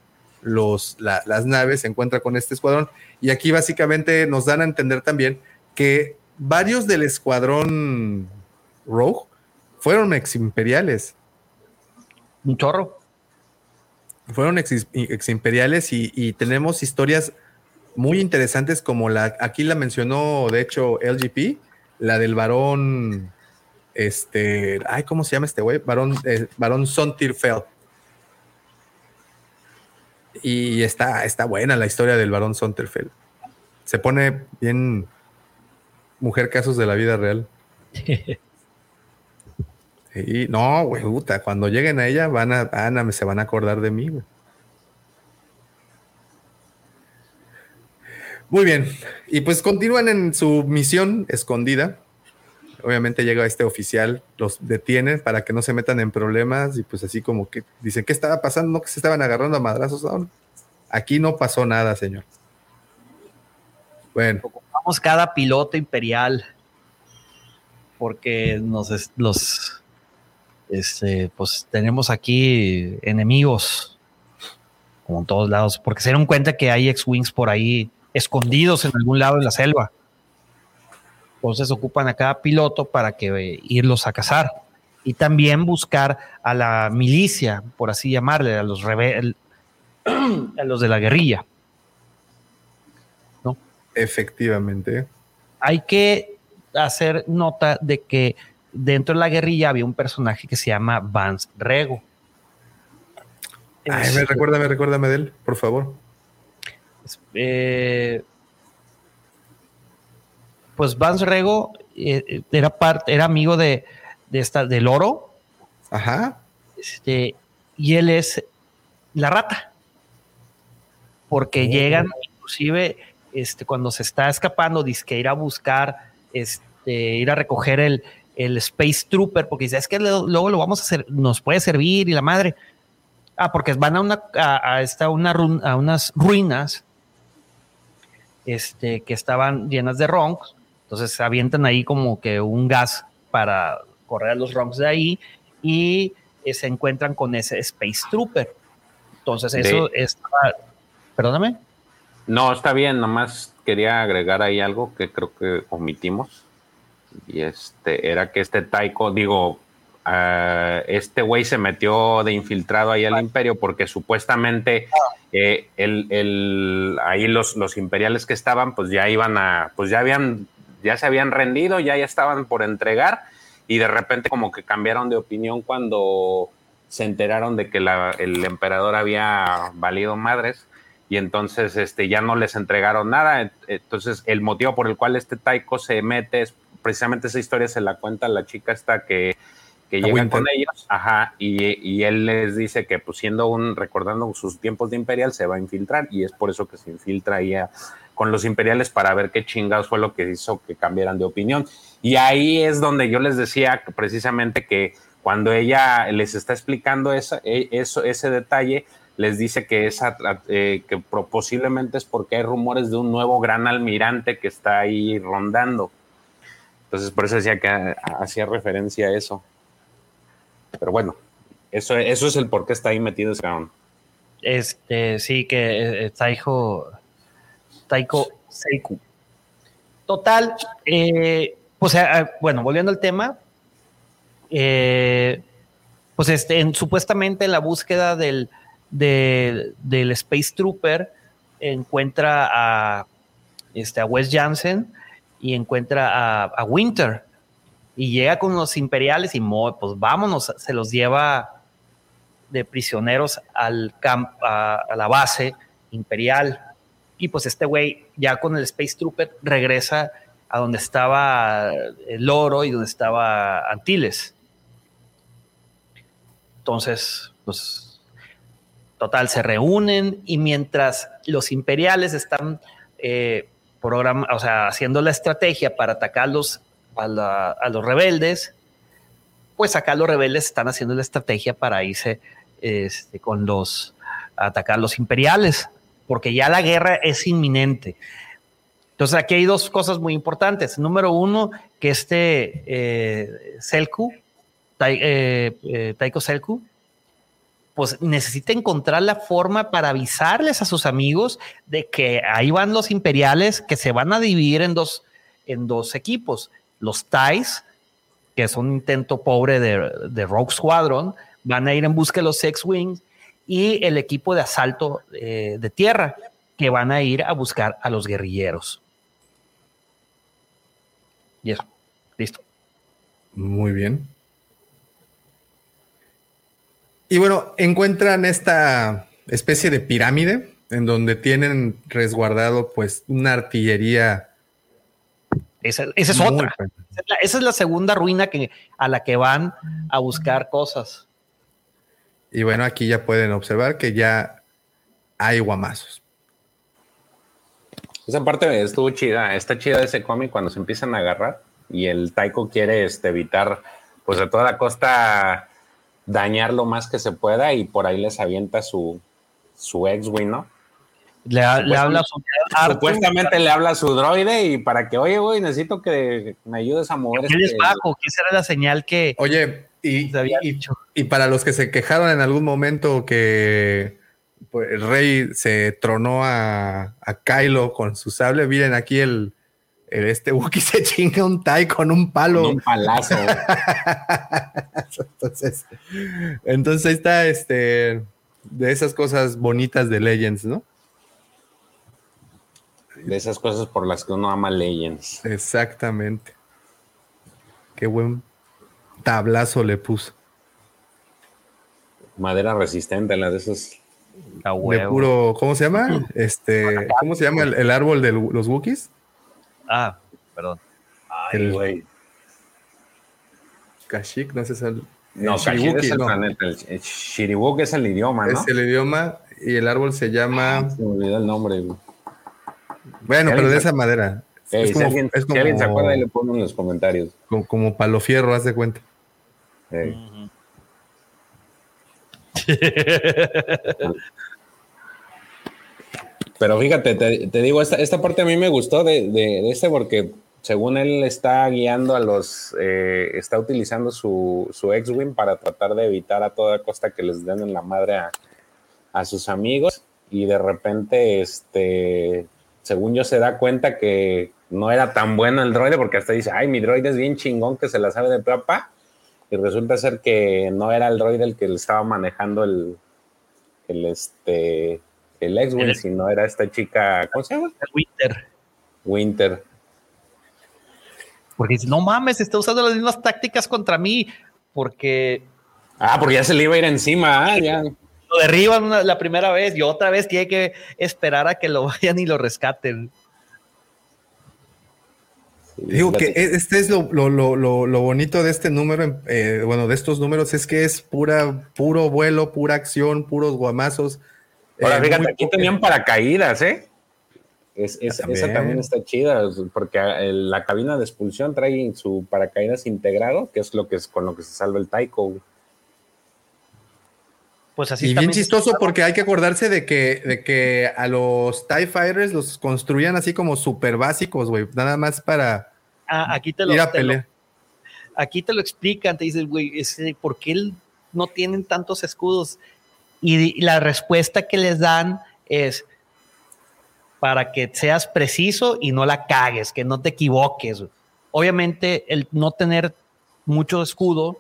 los, las naves, se encuentra con este escuadrón. Y aquí básicamente nos dan a entender también que varios del escuadrón Rogue fueron ex imperiales. Un chorro. Fueron ex, imperiales y, y tenemos historias muy interesantes como la, aquí la mencionó de hecho LGP, la del varón, este, ay, ¿cómo se llama este güey? Varón, eh, varón Sontirfeld. Y está, está buena la historia del varón Sonterfeld. Se pone bien mujer casos de la vida real. y no, güey, puta, cuando lleguen a ella van a, Ana, se van a acordar de mí, güey. Muy bien. Y pues continúan en su misión escondida. Obviamente llega este oficial, los detienen para que no se metan en problemas y pues así como que dicen, ¿qué estaba pasando? No que se estaban agarrando a madrazos. aquí no pasó nada, señor. Bueno. Cada piloto imperial porque nos los este, pues tenemos aquí enemigos como en todos lados, porque se dieron cuenta que hay X-Wings por ahí escondidos en algún lado de la selva. Entonces ocupan a cada piloto para que eh, irlos a cazar y también buscar a la milicia, por así llamarle, a los rebeldes, a los de la guerrilla. Efectivamente. Hay que hacer nota de que dentro de la guerrilla había un personaje que se llama Vance Rego. Ay, me recuérdame, recuérdame de él, por favor. Eh, pues Vance Rego eh, era parte, era amigo de, esta, del oro. Ajá. Este, y él es la rata. porque llegan, inclusive, este, cuando se está escapando, dice que ir a buscar, este, ir a recoger el, el Space Trooper, porque dice, es que luego lo vamos a hacer, nos puede servir y la madre. Ah, porque van a una, a, esta, una, a unas ruinas este, que estaban llenas de ronks, entonces avientan ahí como que un gas para correr a los ronks de ahí y eh, se encuentran con ese Space Trooper. Entonces eso es... Perdóname. No, está bien, nomás quería agregar ahí algo que creo que omitimos. Y este era que este Taiko, digo, uh, este güey se metió de infiltrado ahí al imperio porque supuestamente eh, el, el, ahí los, los imperiales que estaban, pues ya iban a, pues ya habían, ya se habían rendido, ya, ya estaban por entregar. Y de repente como que cambiaron de opinión cuando se enteraron de que la, el emperador había valido madres y entonces este, ya no les entregaron nada. Entonces el motivo por el cual este Taiko se mete es precisamente esa historia se la cuenta la chica esta que, que llega con ellos, ajá, y, y, él les dice que pues siendo un, recordando sus tiempos de Imperial, se va a infiltrar y es por eso que se infiltra ahí con los Imperiales para ver qué chingados fue lo que hizo que cambiaran de opinión. Y ahí es donde yo les decía precisamente que cuando ella les está explicando esa, e, eso, ese detalle, les dice que, esa, eh, que posiblemente es porque hay rumores de un nuevo gran almirante que está ahí rondando. Entonces, por eso decía que hacía referencia a eso. Pero bueno, eso, eso es el por qué está ahí metido ese cabrón. Este, sí, que eh, Taiko, Taiko Seiku. Total, eh, pues eh, bueno, volviendo al tema, eh, pues este, en, supuestamente en la búsqueda del, del, Space Trooper encuentra a, este, a Wes Jansen y encuentra a, Winter y llega con los imperiales y pues vámonos, se los lleva de prisioneros al camp, a, la base imperial. Y pues este güey ya con el Space Trooper regresa a donde estaba el oro y donde estaba Antilles. Entonces, pues, total, se reúnen y mientras los imperiales están eh, o sea, haciendo la estrategia para atacar a, a, los rebeldes, pues acá los rebeldes están haciendo la estrategia para irse este, con los, a los imperiales, porque ya la guerra es inminente. Entonces aquí hay dos cosas muy importantes. Número uno, que este eh, Selku, eh, Taiko Selku, pues necesita encontrar la forma para avisarles a sus amigos de que ahí van los imperiales que se van a dividir en dos, en dos equipos. Los Tais, que es un intento pobre de, de Rogue Squadron, van a ir en busca de los X-Wings y el equipo de asalto de tierra, que van a ir a buscar a los guerrilleros. Y eso, listo. Muy bien. Y bueno, encuentran esta especie de pirámide en donde tienen resguardado pues una artillería. Esa, es otra. Esa es, la, segunda ruina que, a la que van a buscar cosas. Y bueno, aquí ya pueden observar que ya hay guamazos. Esa parte estuvo chida, está chida ese cómic cuando se empiezan a agarrar y el Taiko quiere este, evitar, pues a toda costa, dañar lo más que se pueda y por ahí les avienta su, su ex-wing, ¿no? Le, habla a su Supuestamente le habla a su droide y para que, oye, güey, necesito que me ayudes a mover. ¿Qué este... bajo? ¿Qué será la señal que. Oye, y, y, y, para los que se quejaron en algún momento que pues, el rey se tronó a, a Kylo con su sable. Miren aquí el, este Wookiee se chinga un Tai con un palo. un palazo. entonces, entonces ahí está este de esas cosas bonitas de Legends, ¿no? De esas cosas por las que uno ama Legends. Exactamente. Qué buen tablazo le puso. Madera resistente, la de esos de puro, ¿cómo se llama? Este, ¿cómo se llama el, árbol de los Wookiees? Ah, perdón. el güey. Kashyyyk, no sé si No, Kashyyyk es el planeta. El Shiriwok es el idioma, ¿no? Es el idioma y el árbol se llama. Se me olvidó el nombre. güey. Bueno, Si pero de esa madera. Ey, es si, como, alguien, es si alguien se como- acuerda, ahí le ponen en los comentarios. como, como palo fierro, haz de cuenta. Ey. Pero fíjate, te, digo, esta, esta parte a mí me gustó de, de, de este porque según él está guiando a los, eh, está utilizando su, su X-Wing para tratar de evitar a toda costa que les den en la madre a, a sus amigos y de repente, este, según yo se da cuenta que no era tan bueno el droide porque hasta dice, ay, mi droide es bien chingón que se la sabe de papa y resulta ser que no era el droide el que le estaba manejando el, el este, el X-Wing, El- sino era esta chica, ¿cómo se llama? El Winter. Winter. Porque dice, no mames, está usando las mismas tácticas contra mí. Porque Ah, porque ya se le iba a ir encima, ah, ya. lo derriban una- la primera vez y otra vez tiene que esperar a que lo vayan y lo rescaten. Digo que Fíjate. este es lo, lo, lo, lo, lo bonito de este número, eh, bueno, de estos números, es que es pura, puro vuelo, pura acción, puros guamazos. Ahora, Eh, fíjate, aquí tenían paracaídas, ¿eh? Es, es- También. Esa también está chida, porque el- la cabina de expulsión trae su paracaídas integrado, que es lo que es con lo que se salva el Taiko. güey. Pues así Y bien chistoso porque hay que acordarse de que, de que a los TIE Fighters los construían así como súper básicos, güey. Nada más para Ah, aquí te lo, ir a te lo- pelear. aquí te lo explican, te dicen, güey, este, ¿por qué no tienen tantos escudos? Y, y la respuesta que les dan es para que seas preciso y no la cagues, que no te equivoques. Obviamente, el no tener mucho escudo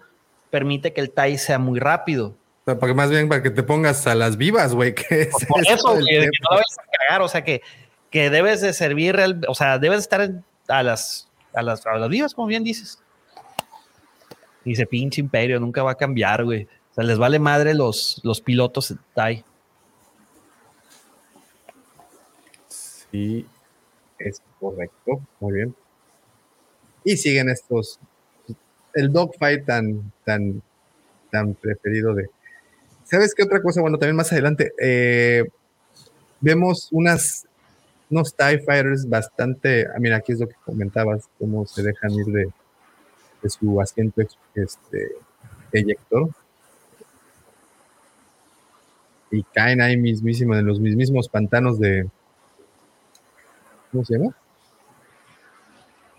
permite que el TIE sea muy rápido. O sea, para que más bien para que te pongas a las vivas, güey. Por, es por eso, que, no a cagar, o sea, que, que debes de servir, real- o sea, debes estar a las, a las, a las vivas, como bien dices. Dice, pinche imperio, nunca va a cambiar, güey. O sea, les vale madre los, los pilotos TIE. Sí, es correcto. Muy bien. Y siguen estos. El dogfight tan, tan, tan preferido de. ¿Sabes qué otra cosa? Bueno, también más adelante. eh, vemos unas. Unos TIE Fighters bastante. ah, mira, aquí es lo que comentabas, cómo se dejan ir de, de su asiento este, eyector. Y caen ahí mismísimo, en los mismísimos pantanos de, ¿Cómo se llama?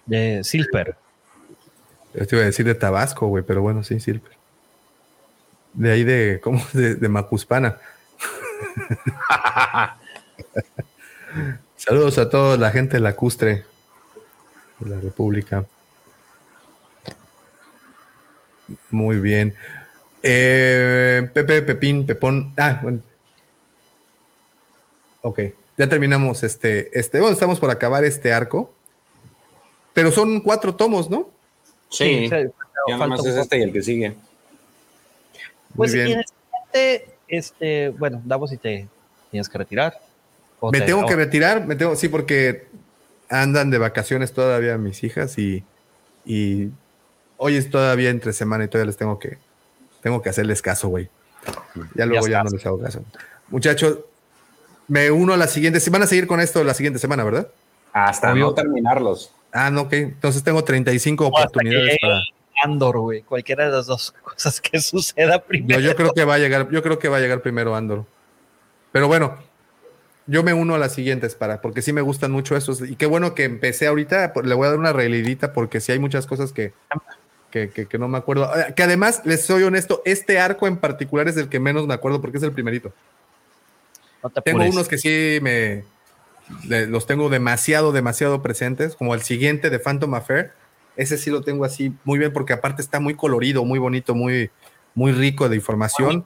De Silver. Yo te iba a decir de Tabasco, güey, pero bueno, sí, Silver. De ahí de, ¿cómo? De, de Macuspana. Saludos a toda la gente lacustre de la República. Muy bien. Eh, Pepe, Pepín, Pepón. Ah, bueno. Ok, ya terminamos este, este. Bueno, estamos por acabar este arco. Pero son cuatro tomos, ¿no? Sí, sí, ya nomás es este y el que sigue. Pues Muy y bien. en el siguiente, este, bueno, Davos, si te tienes que retirar. Me te- tengo que retirar, me tengo, sí, porque andan de vacaciones todavía mis hijas y, y hoy es todavía entre semana y todavía les tengo que, tengo que hacerles caso, güey. Ya luego ya, estás. no les hago caso. Muchachos, me uno a la siguiente, si van a seguir con esto la siguiente semana, ¿verdad? Hasta Obvio. no terminarlos. Ah, no, ok. Entonces tengo 35 hasta que oportunidades para. Andor, güey. Cualquiera de las dos cosas que suceda primero. yo creo que va a llegar, yo creo que va a llegar primero Andor. Pero bueno, yo me uno a las siguientes para, porque sí me gustan mucho estos. Y qué bueno que empecé ahorita, le voy a dar una releidita porque sí hay muchas cosas que, que, que- que no me acuerdo. Ah, Que además, les soy honesto, este arco en particular es el que menos me acuerdo porque es el primerito. No te Tengo unos que sí me le- los tengo demasiado, demasiado presentes, como el siguiente de Phantom Affair. Ese sí lo tengo así muy bien porque aparte está muy colorido, muy bonito, muy, muy rico de información.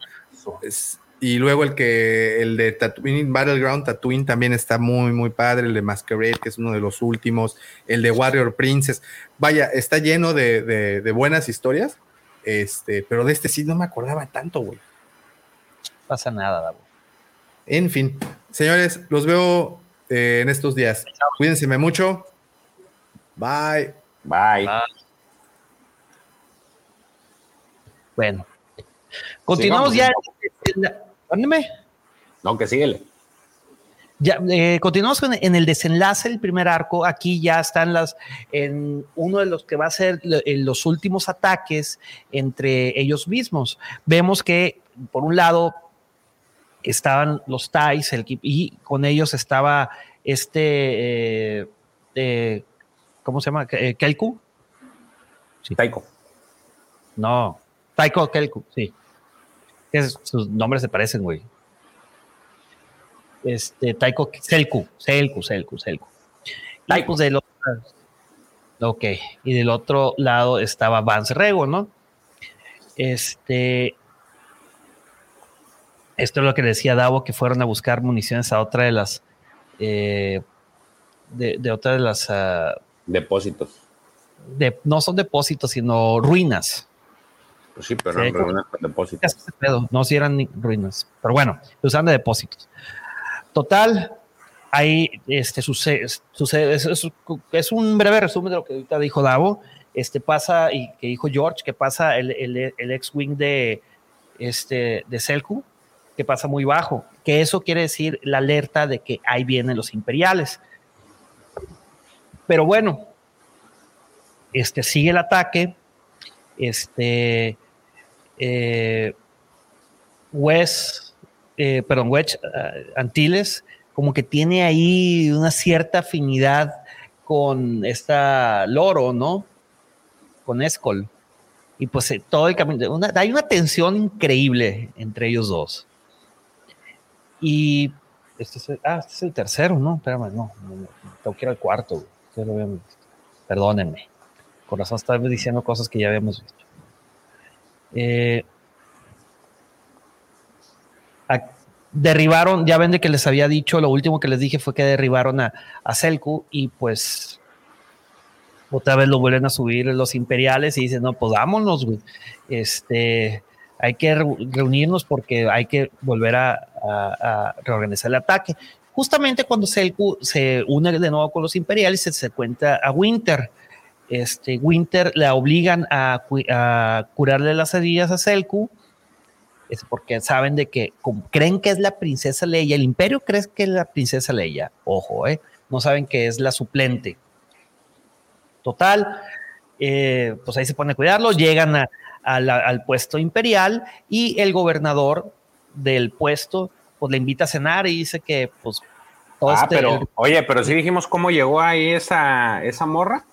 Es- y luego el que el de Tatooine Battleground Tatooine también está muy muy padre, el de Masquerade que es uno de los últimos, el de Warrior Princess. Vaya, está lleno de, de- de buenas historias. Este, pero de este sí no me acordaba tanto, güey. No pasa nada, Davos. En fin, señores, los veo eh, en estos días. Cuídense mucho. Bye. Bye. Bueno. Continuamos Sigamos ya. Mándeme. No, que síguele. Ya, eh, continuamos en el desenlace del primer arco. Aquí ya están las en uno de los que va a ser los últimos ataques entre ellos mismos. Vemos que por un lado estaban los Thais y con ellos estaba este, eh, eh, ¿cómo se llama? Kelku. Sí. Taiko. No, Taiko Kelku, sí. Sus nombres se parecen, güey este, Taiko Selku, Selku, Selku, Selku. Taiko del otro, ok, y del otro lado estaba Vance Rego, ¿no? Este, esto es lo que decía Davo, que fueron a buscar municiones a otra de las, eh, de, otra de las... Ah, depósitos. De, no son depósitos, sino ruinas. Pues sí, pero no ruinas con depósitos. No, si eran ruinas. Pero bueno, usan de depósitos. Total, ahí este, sucede, sucede es, un breve resumen de lo que ahorita dijo Davo. Este pasa, y que dijo George, que pasa el, el, ex-wing de, este, de Selku, que pasa muy bajo, que eso quiere decir la alerta de que ahí vienen los imperiales. Pero bueno, este sigue el ataque. Este eh, Wes eh, perdón, Wedge eh, Antilles, como que tiene ahí una cierta afinidad con esta Loro, ¿no? Con Escol. Y pues eh, todo el camino, hay una tensión increíble entre ellos dos. Y este es el, ah, este es el tercero, ¿no? Espérame, no, tengo que ir al cuarto. Perdónenme. Corazón está diciendo cosas que ya habíamos visto. Eh, derribaron, ya ven de que les había dicho, lo último que les dije fue que derribaron a, a Selku y pues otra vez lo vuelven a subir los imperiales y dicen, no, pues güey. Este, hay que reunirnos porque hay que volver a, reorganizar el ataque. Justamente cuando Selku se une de nuevo con los imperiales, se cuenta a Winter. Este, Winter la obligan a, a curarle las heridas a Selku es porque saben de que creen que es la princesa Leia, el imperio cree que es la princesa Leia, ojo, ¿eh? no saben que es la suplente. Total, eh, pues ahí se pone a cuidarlo, llegan al puesto imperial y el gobernador del puesto pues le invita a cenar y dice que pues todo ah, este pero oye, pero sí dijimos cómo llegó ahí esa, esa morra.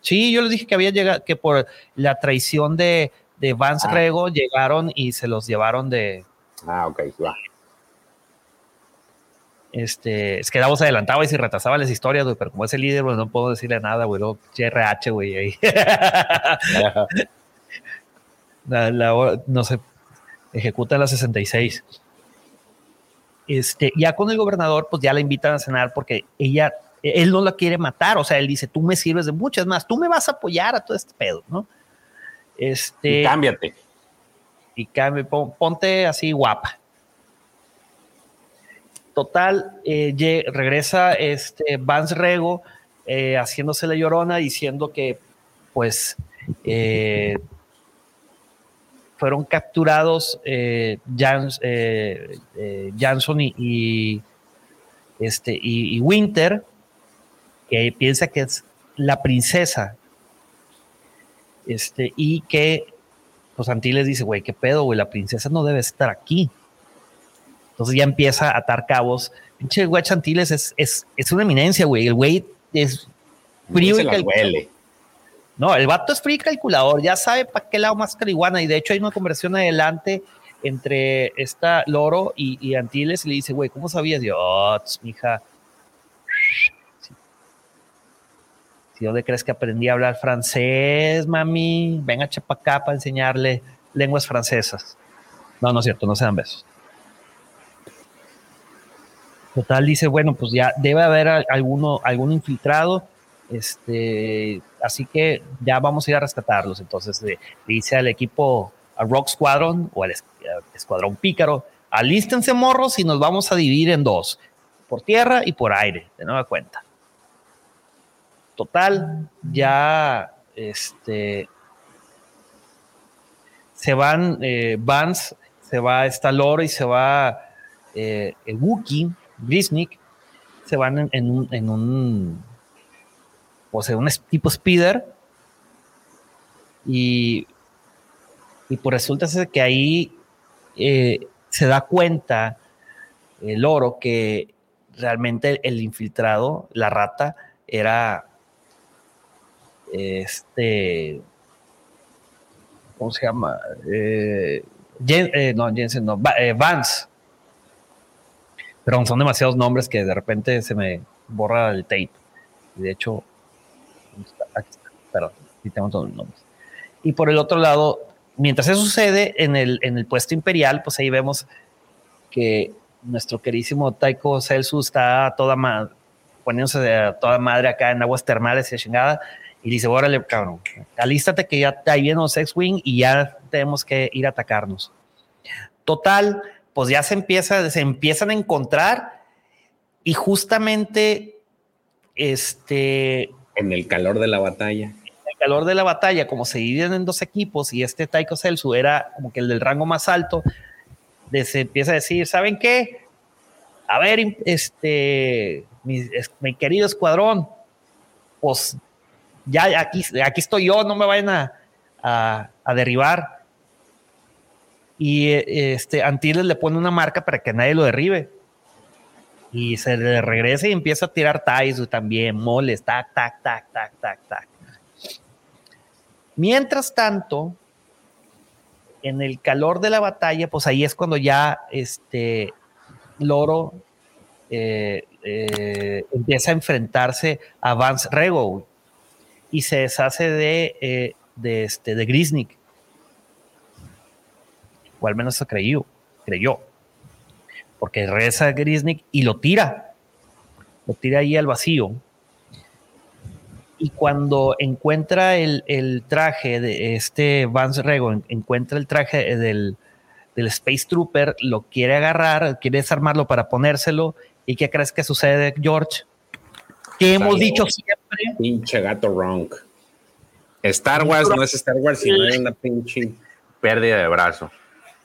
Sí, yo les dije que había llegado, que por la traición de, de Vance ah. Rego llegaron y se los llevaron de. Ah, ok, va. Este, es que Davos adelantaba y se retrasaba las historias, güey, pero como es el líder, pues no puedo decirle nada, güey. Luego, RH, güey, ahí. no sé, ejecuta la 66. Este, ya con el gobernador, pues ya la invitan a cenar porque ella, él no la quiere matar, o sea, él dice, tú me sirves de muchas más, tú me vas a apoyar a todo este pedo, ¿no? Este, y cámbiate. Y cambie, ponte así guapa. Total, eh, regresa este Vance Rego eh, haciéndose la llorona diciendo que pues eh, fueron capturados Jans, Jansson y, este, y, y Winter, que piensa que es la princesa este, y que pues Antilles dice, güey, qué pedo, güey, la princesa no debe estar aquí. Entonces ya empieza a atar cabos. Pinche güey Antilles es, es, es, una eminencia, güey. El güey es frío y calculador. No, el vato es frío y calculador, ya sabe para qué lado más carihuana. Y de hecho hay una conversación adelante entre esta Loro y, y Antilles y le dice, güey, ¿cómo sabías? yo, oh, dónde crees que aprendí a hablar francés, mami? Venga, chepa acá para enseñarle lenguas francesas. No, no es cierto, no se dan besos. Total dice, bueno, pues ya debe haber alguno, algún infiltrado, este, así que ya vamos a ir a rescatarlos. Entonces le, dice al equipo, a Rock Squadron o al Escuadrón Pícaro, alístense morros y nos vamos a dividir en dos, por tierra y por aire, de nueva cuenta total, ya este, se van, eh, Vance, se va esta Loro y se va eh, el Wookiee, Grisnik, se van en, un, o sea, un tipo speeder. Y, y pues resulta que ahí eh, se da cuenta el oro que realmente el infiltrado, la rata, era este, ¿cómo se llama? Eh, eh, no, Jensen, no, eh, Vance. Pero son demasiados nombres que de repente se me borra el tape. Y de hecho, aquí está, perdón, aquí tengo todos los nombres. Y por el otro lado, mientras eso sucede en el, en el puesto imperial, pues ahí vemos que nuestro querísimo Taiko Celsu está toda madre, poniéndose a toda madre acá en aguas termales y chingada. Y dice, órale, cabrón, alístate que ya ahí viene los X-Wing y ya tenemos que ir a atacarnos. Total, pues ya se empieza, se empiezan a encontrar y justamente este... En el calor de la batalla. En el calor de la batalla, como se dividen en dos equipos y este Taiko Celsu era como que el del rango más alto, se empieza a decir, ¿saben qué? A ver, este, mi, querido escuadrón, pues ya aquí, estoy yo, no me vayan a, derribar. Y este, Antilles le pone una marca para que nadie lo derribe. Y se le regresa y empieza a tirar ties también, moles, tac, tac, tac, tac, tac, tac. Mientras tanto, en el calor de la batalla, pues ahí es cuando ya este Loro eh, eh, empieza a enfrentarse a Vance Rego y se deshace de, eh, de, este, de Grisnik. O al menos se creyó, creyó. Porque regresa a Grisnik y lo tira. Lo tira ahí al vacío y cuando encuentra el, traje de este Vance Rego, encuentra el traje del, Space Trooper, lo quiere agarrar, quiere desarmarlo para ponérselo. ¿Y qué crees que sucede, George? Que hemos dicho siempre. Pinche gato wrong. Star Wars no es Star Wars, sino es una pinche pérdida de brazo.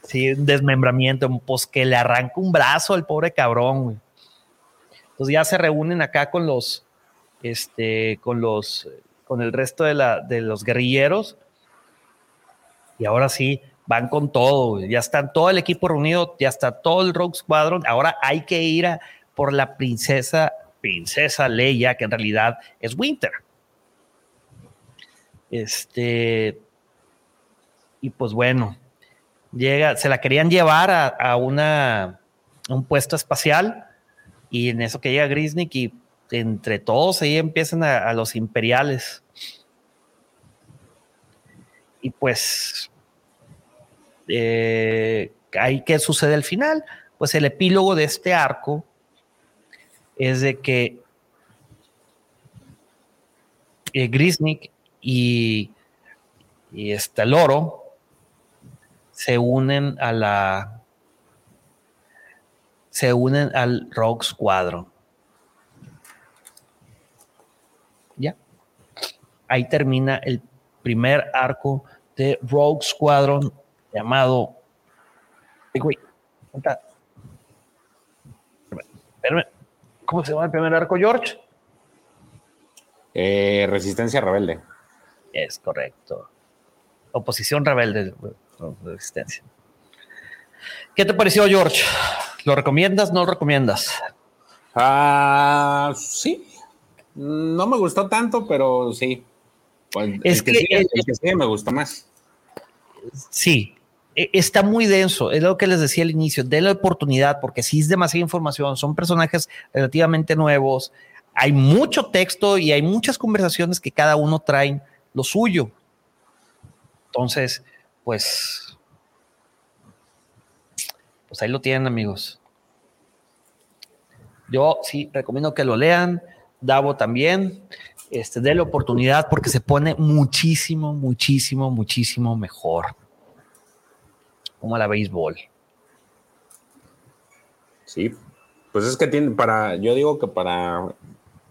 Sí, un desmembramiento, pues que le arranca un brazo al pobre cabrón, Entonces ya se reúnen acá con los, este, con, los, con el resto de, la, de los guerrilleros. Y ahora sí, van con todo, ya están todo el equipo reunido, ya está todo el Rogue Squadron. Ahora hay que ir a por la princesa, princesa Leia, que en realidad es Winter. Este, y pues bueno, llega, se la querían llevar a, a una, un puesto espacial, y en eso que llega Grisnik y entre todos ahí empiezan a, los imperiales. Y pues, eh, ahí que sucede al final, pues el epílogo de este arco es de que eh, Grisnik y, y este Loro se unen a la se unen al Rogue Squadron. ahí termina el primer arco de Rogue Squadron llamado. ¿Cómo se llama el primer arco, George? Eh, Resistencia Rebelde. Es correcto. Oposición Rebelde. Resistencia. ¿Qué te pareció, George? ¿Lo recomiendas? ¿No lo recomiendas? Ah, sí. No me gustó tanto, pero sí. Pues, es que, sí, me gusta más. Sí, está muy denso, es lo que les decía al inicio, denle oportunidad porque si es demasiada información, son personajes relativamente nuevos, hay mucho texto y hay muchas conversaciones que cada uno trae lo suyo. Entonces, pues, pues ahí lo tienen amigos. Yo sí recomiendo que lo lean, Davo también este, la oportunidad porque se pone muchísimo, muchísimo, muchísimo mejor. Como la béisbol. Sí, pues es que tiene para, yo digo que para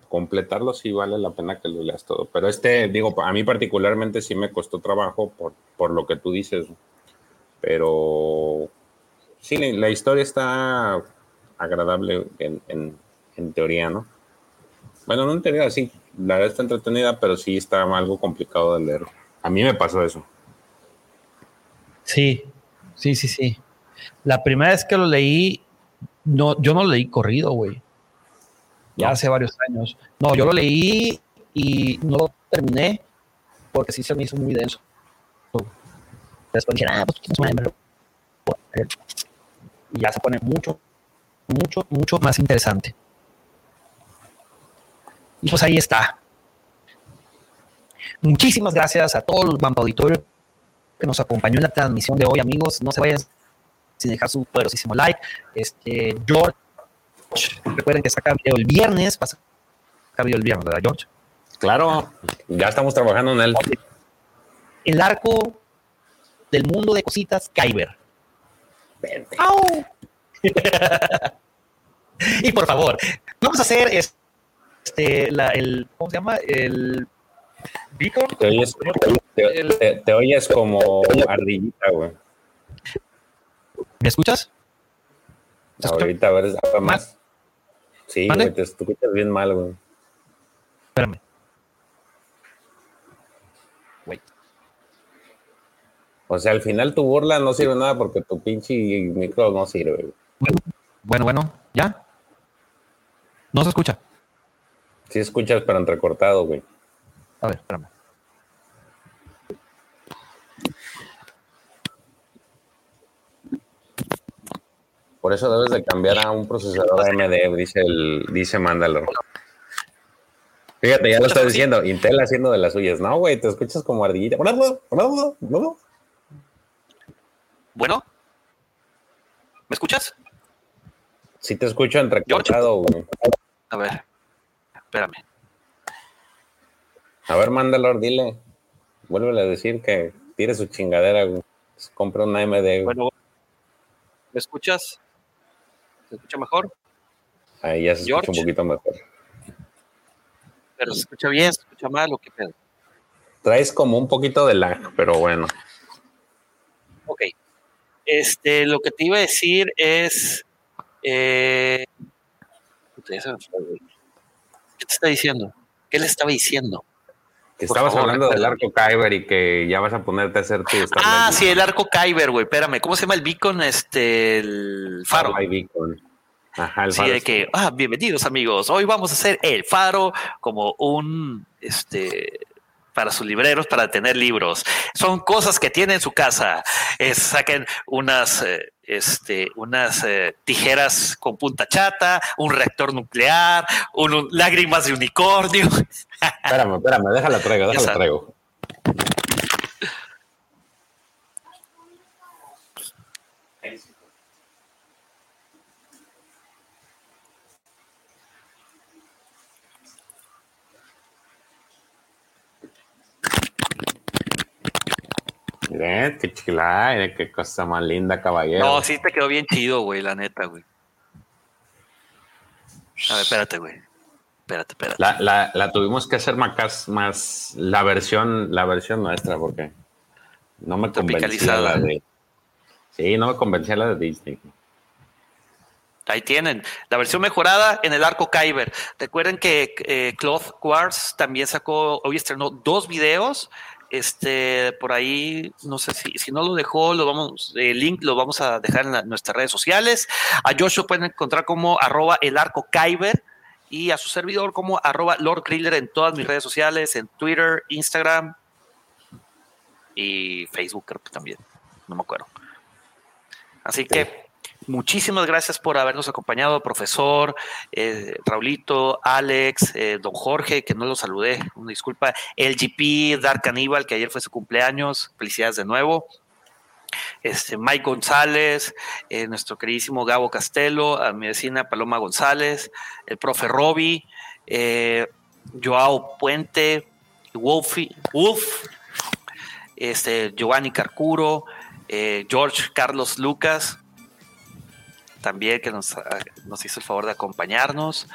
completarlo sí vale la pena que lo leas todo, pero este, digo, a mí particularmente sí me costó trabajo por, por lo que tú dices, pero sí, la historia está agradable en, en, teoría, ¿no? Bueno, no en teoría, sí, la verdad está entretenida, pero sí está algo complicado de leer. A mí me pasó eso. Sí, sí, sí, sí. La primera vez que lo leí, no, yo no lo leí corrido, güey. Ya hace varios años. No, yo lo leí y no lo terminé porque sí se me hizo muy denso. Después dije, ah, pues y ya se pone mucho, mucho, mucho más interesante. Y pues ahí está. Muchísimas gracias a todo el Vampa Auditorio que nos acompañó en la transmisión de hoy, amigos. No se vayan sin dejar su poderosísimo like. Este, George, recuerden que saca video el viernes. Pasa video el viernes, ¿verdad, George? Claro, ya estamos trabajando en él. El arco del mundo de cositas Kyber. y por favor, vamos a hacer este, la, el, ¿cómo se llama? El beacon. Te oyes, te, oyes como ardillita, güey. ¿Me escuchas? Ahorita, a ver, más. Sí, güey, te escuchas bien mal, güey. Espérame. O sea, al final tu burla no sirve nada porque tu pinche micro no sirve. Bueno, bueno, ¿ya? No se escucha. Sí escuchas, pero entrecortado, güey. A ver, espérame. Por eso debes de cambiar a un procesador AMD, dice el, dice Mandalor. Fíjate, ya lo está diciendo, Intel haciendo de las suyas. No, güey, te escuchas como ardillita. Bueno, ¿me escuchas? Sí te escucho entrecortado, güey. A ver, espérame. A ver, Mandalor, dile. Vuélvele a decir que tire su chingadera, güey. Compra una AMD, Bueno, ¿me escuchas? ¿Se escucha mejor? Ahí ya se escucha un poquito mejor. Pero se escucha bien, se escucha mal o qué pedo. Traes como un poquito de lag, pero bueno. Ok. Este, lo que te iba a decir es. Eh, ¿Qué te está diciendo? ¿Qué le estaba diciendo? Que estabas hablando del arco Kyber y que ya vas a ponerte a hacer tu. Ah, sí, el arco Kyber, güey. Espérame, ¿cómo se llama el beacon? Este, el faro. Hay beacon. Ajá, el sí, de que, ah, bienvenidos amigos. Hoy vamos a hacer el faro como un, este, para sus libreros, para tener libros. Son cosas que tienen en su casa. saquen unas, eh, este, unas eh, tijeras con punta chata, un reactor nuclear, un, lágrimas de unicornio. espérame, espérame, déjala traigo, déjala traigo. Qué chila, qué cosa más linda, caballero. No, sí te quedó bien chido, güey, la neta, güey. A ver, espérate, güey. Espérate, espérate. La, la, tuvimos que hacer más, más la versión, la versión nuestra, porque no me convencía la de. Sí, no me convencía la de Disney. Ahí tienen, la versión mejorada en el arco Kyber. Recuerden que eh, Cloth Quartz también sacó, hoy estrenó dos videos este, por ahí, no sé si, si no lo dejó, lo vamos, el link lo vamos a dejar en nuestras redes sociales. A Joshua pueden encontrar como arroba el arco Kyber y a su servidor como arroba Lord Griller en todas mis redes sociales, en Twitter, Instagram y Facebook creo que también, no me acuerdo. Así que Muchísimas gracias por habernos acompañado, profesor, eh, Raulito, Alex, eh, don Jorge, que no lo saludé, una disculpa, LGP, Dark Caníbal, que ayer fue su cumpleaños, felicidades de nuevo. Este, Mike González, eh, nuestro queridísimo Gabo Castelo, a mi vecina Paloma González, el profe Roby, Joao Puente, Wolfie, Wolf, este, Giovanni Carcuro, George Carlos Lucas, también que nos, ah, nos hizo el favor de acompañarnos.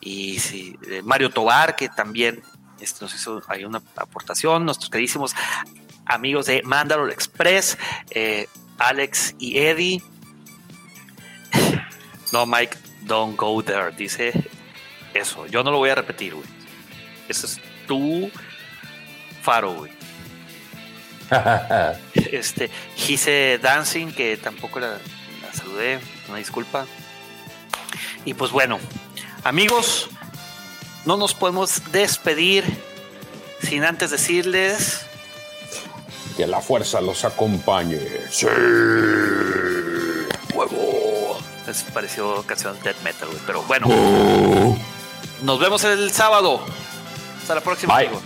Y sí, eh, Mario Tobar, que también este, nos hizo hay una aportación. Nuestros queridísimos amigos de Mandalore Express, eh, Alex y Eddie. No, Mike, don't go there. Dice eso. Yo no lo voy a repetir, güey. Ese es tu faro, güey. este, Gise Dancing, que tampoco la, la saludé, una disculpa. Y pues bueno, amigos, no nos podemos despedir sin antes decirles Que la fuerza los acompañe. Sí. huevo. Es pareció canción death metal, pero bueno. Nos vemos el sábado. Hasta la próxima, Bye. amigos.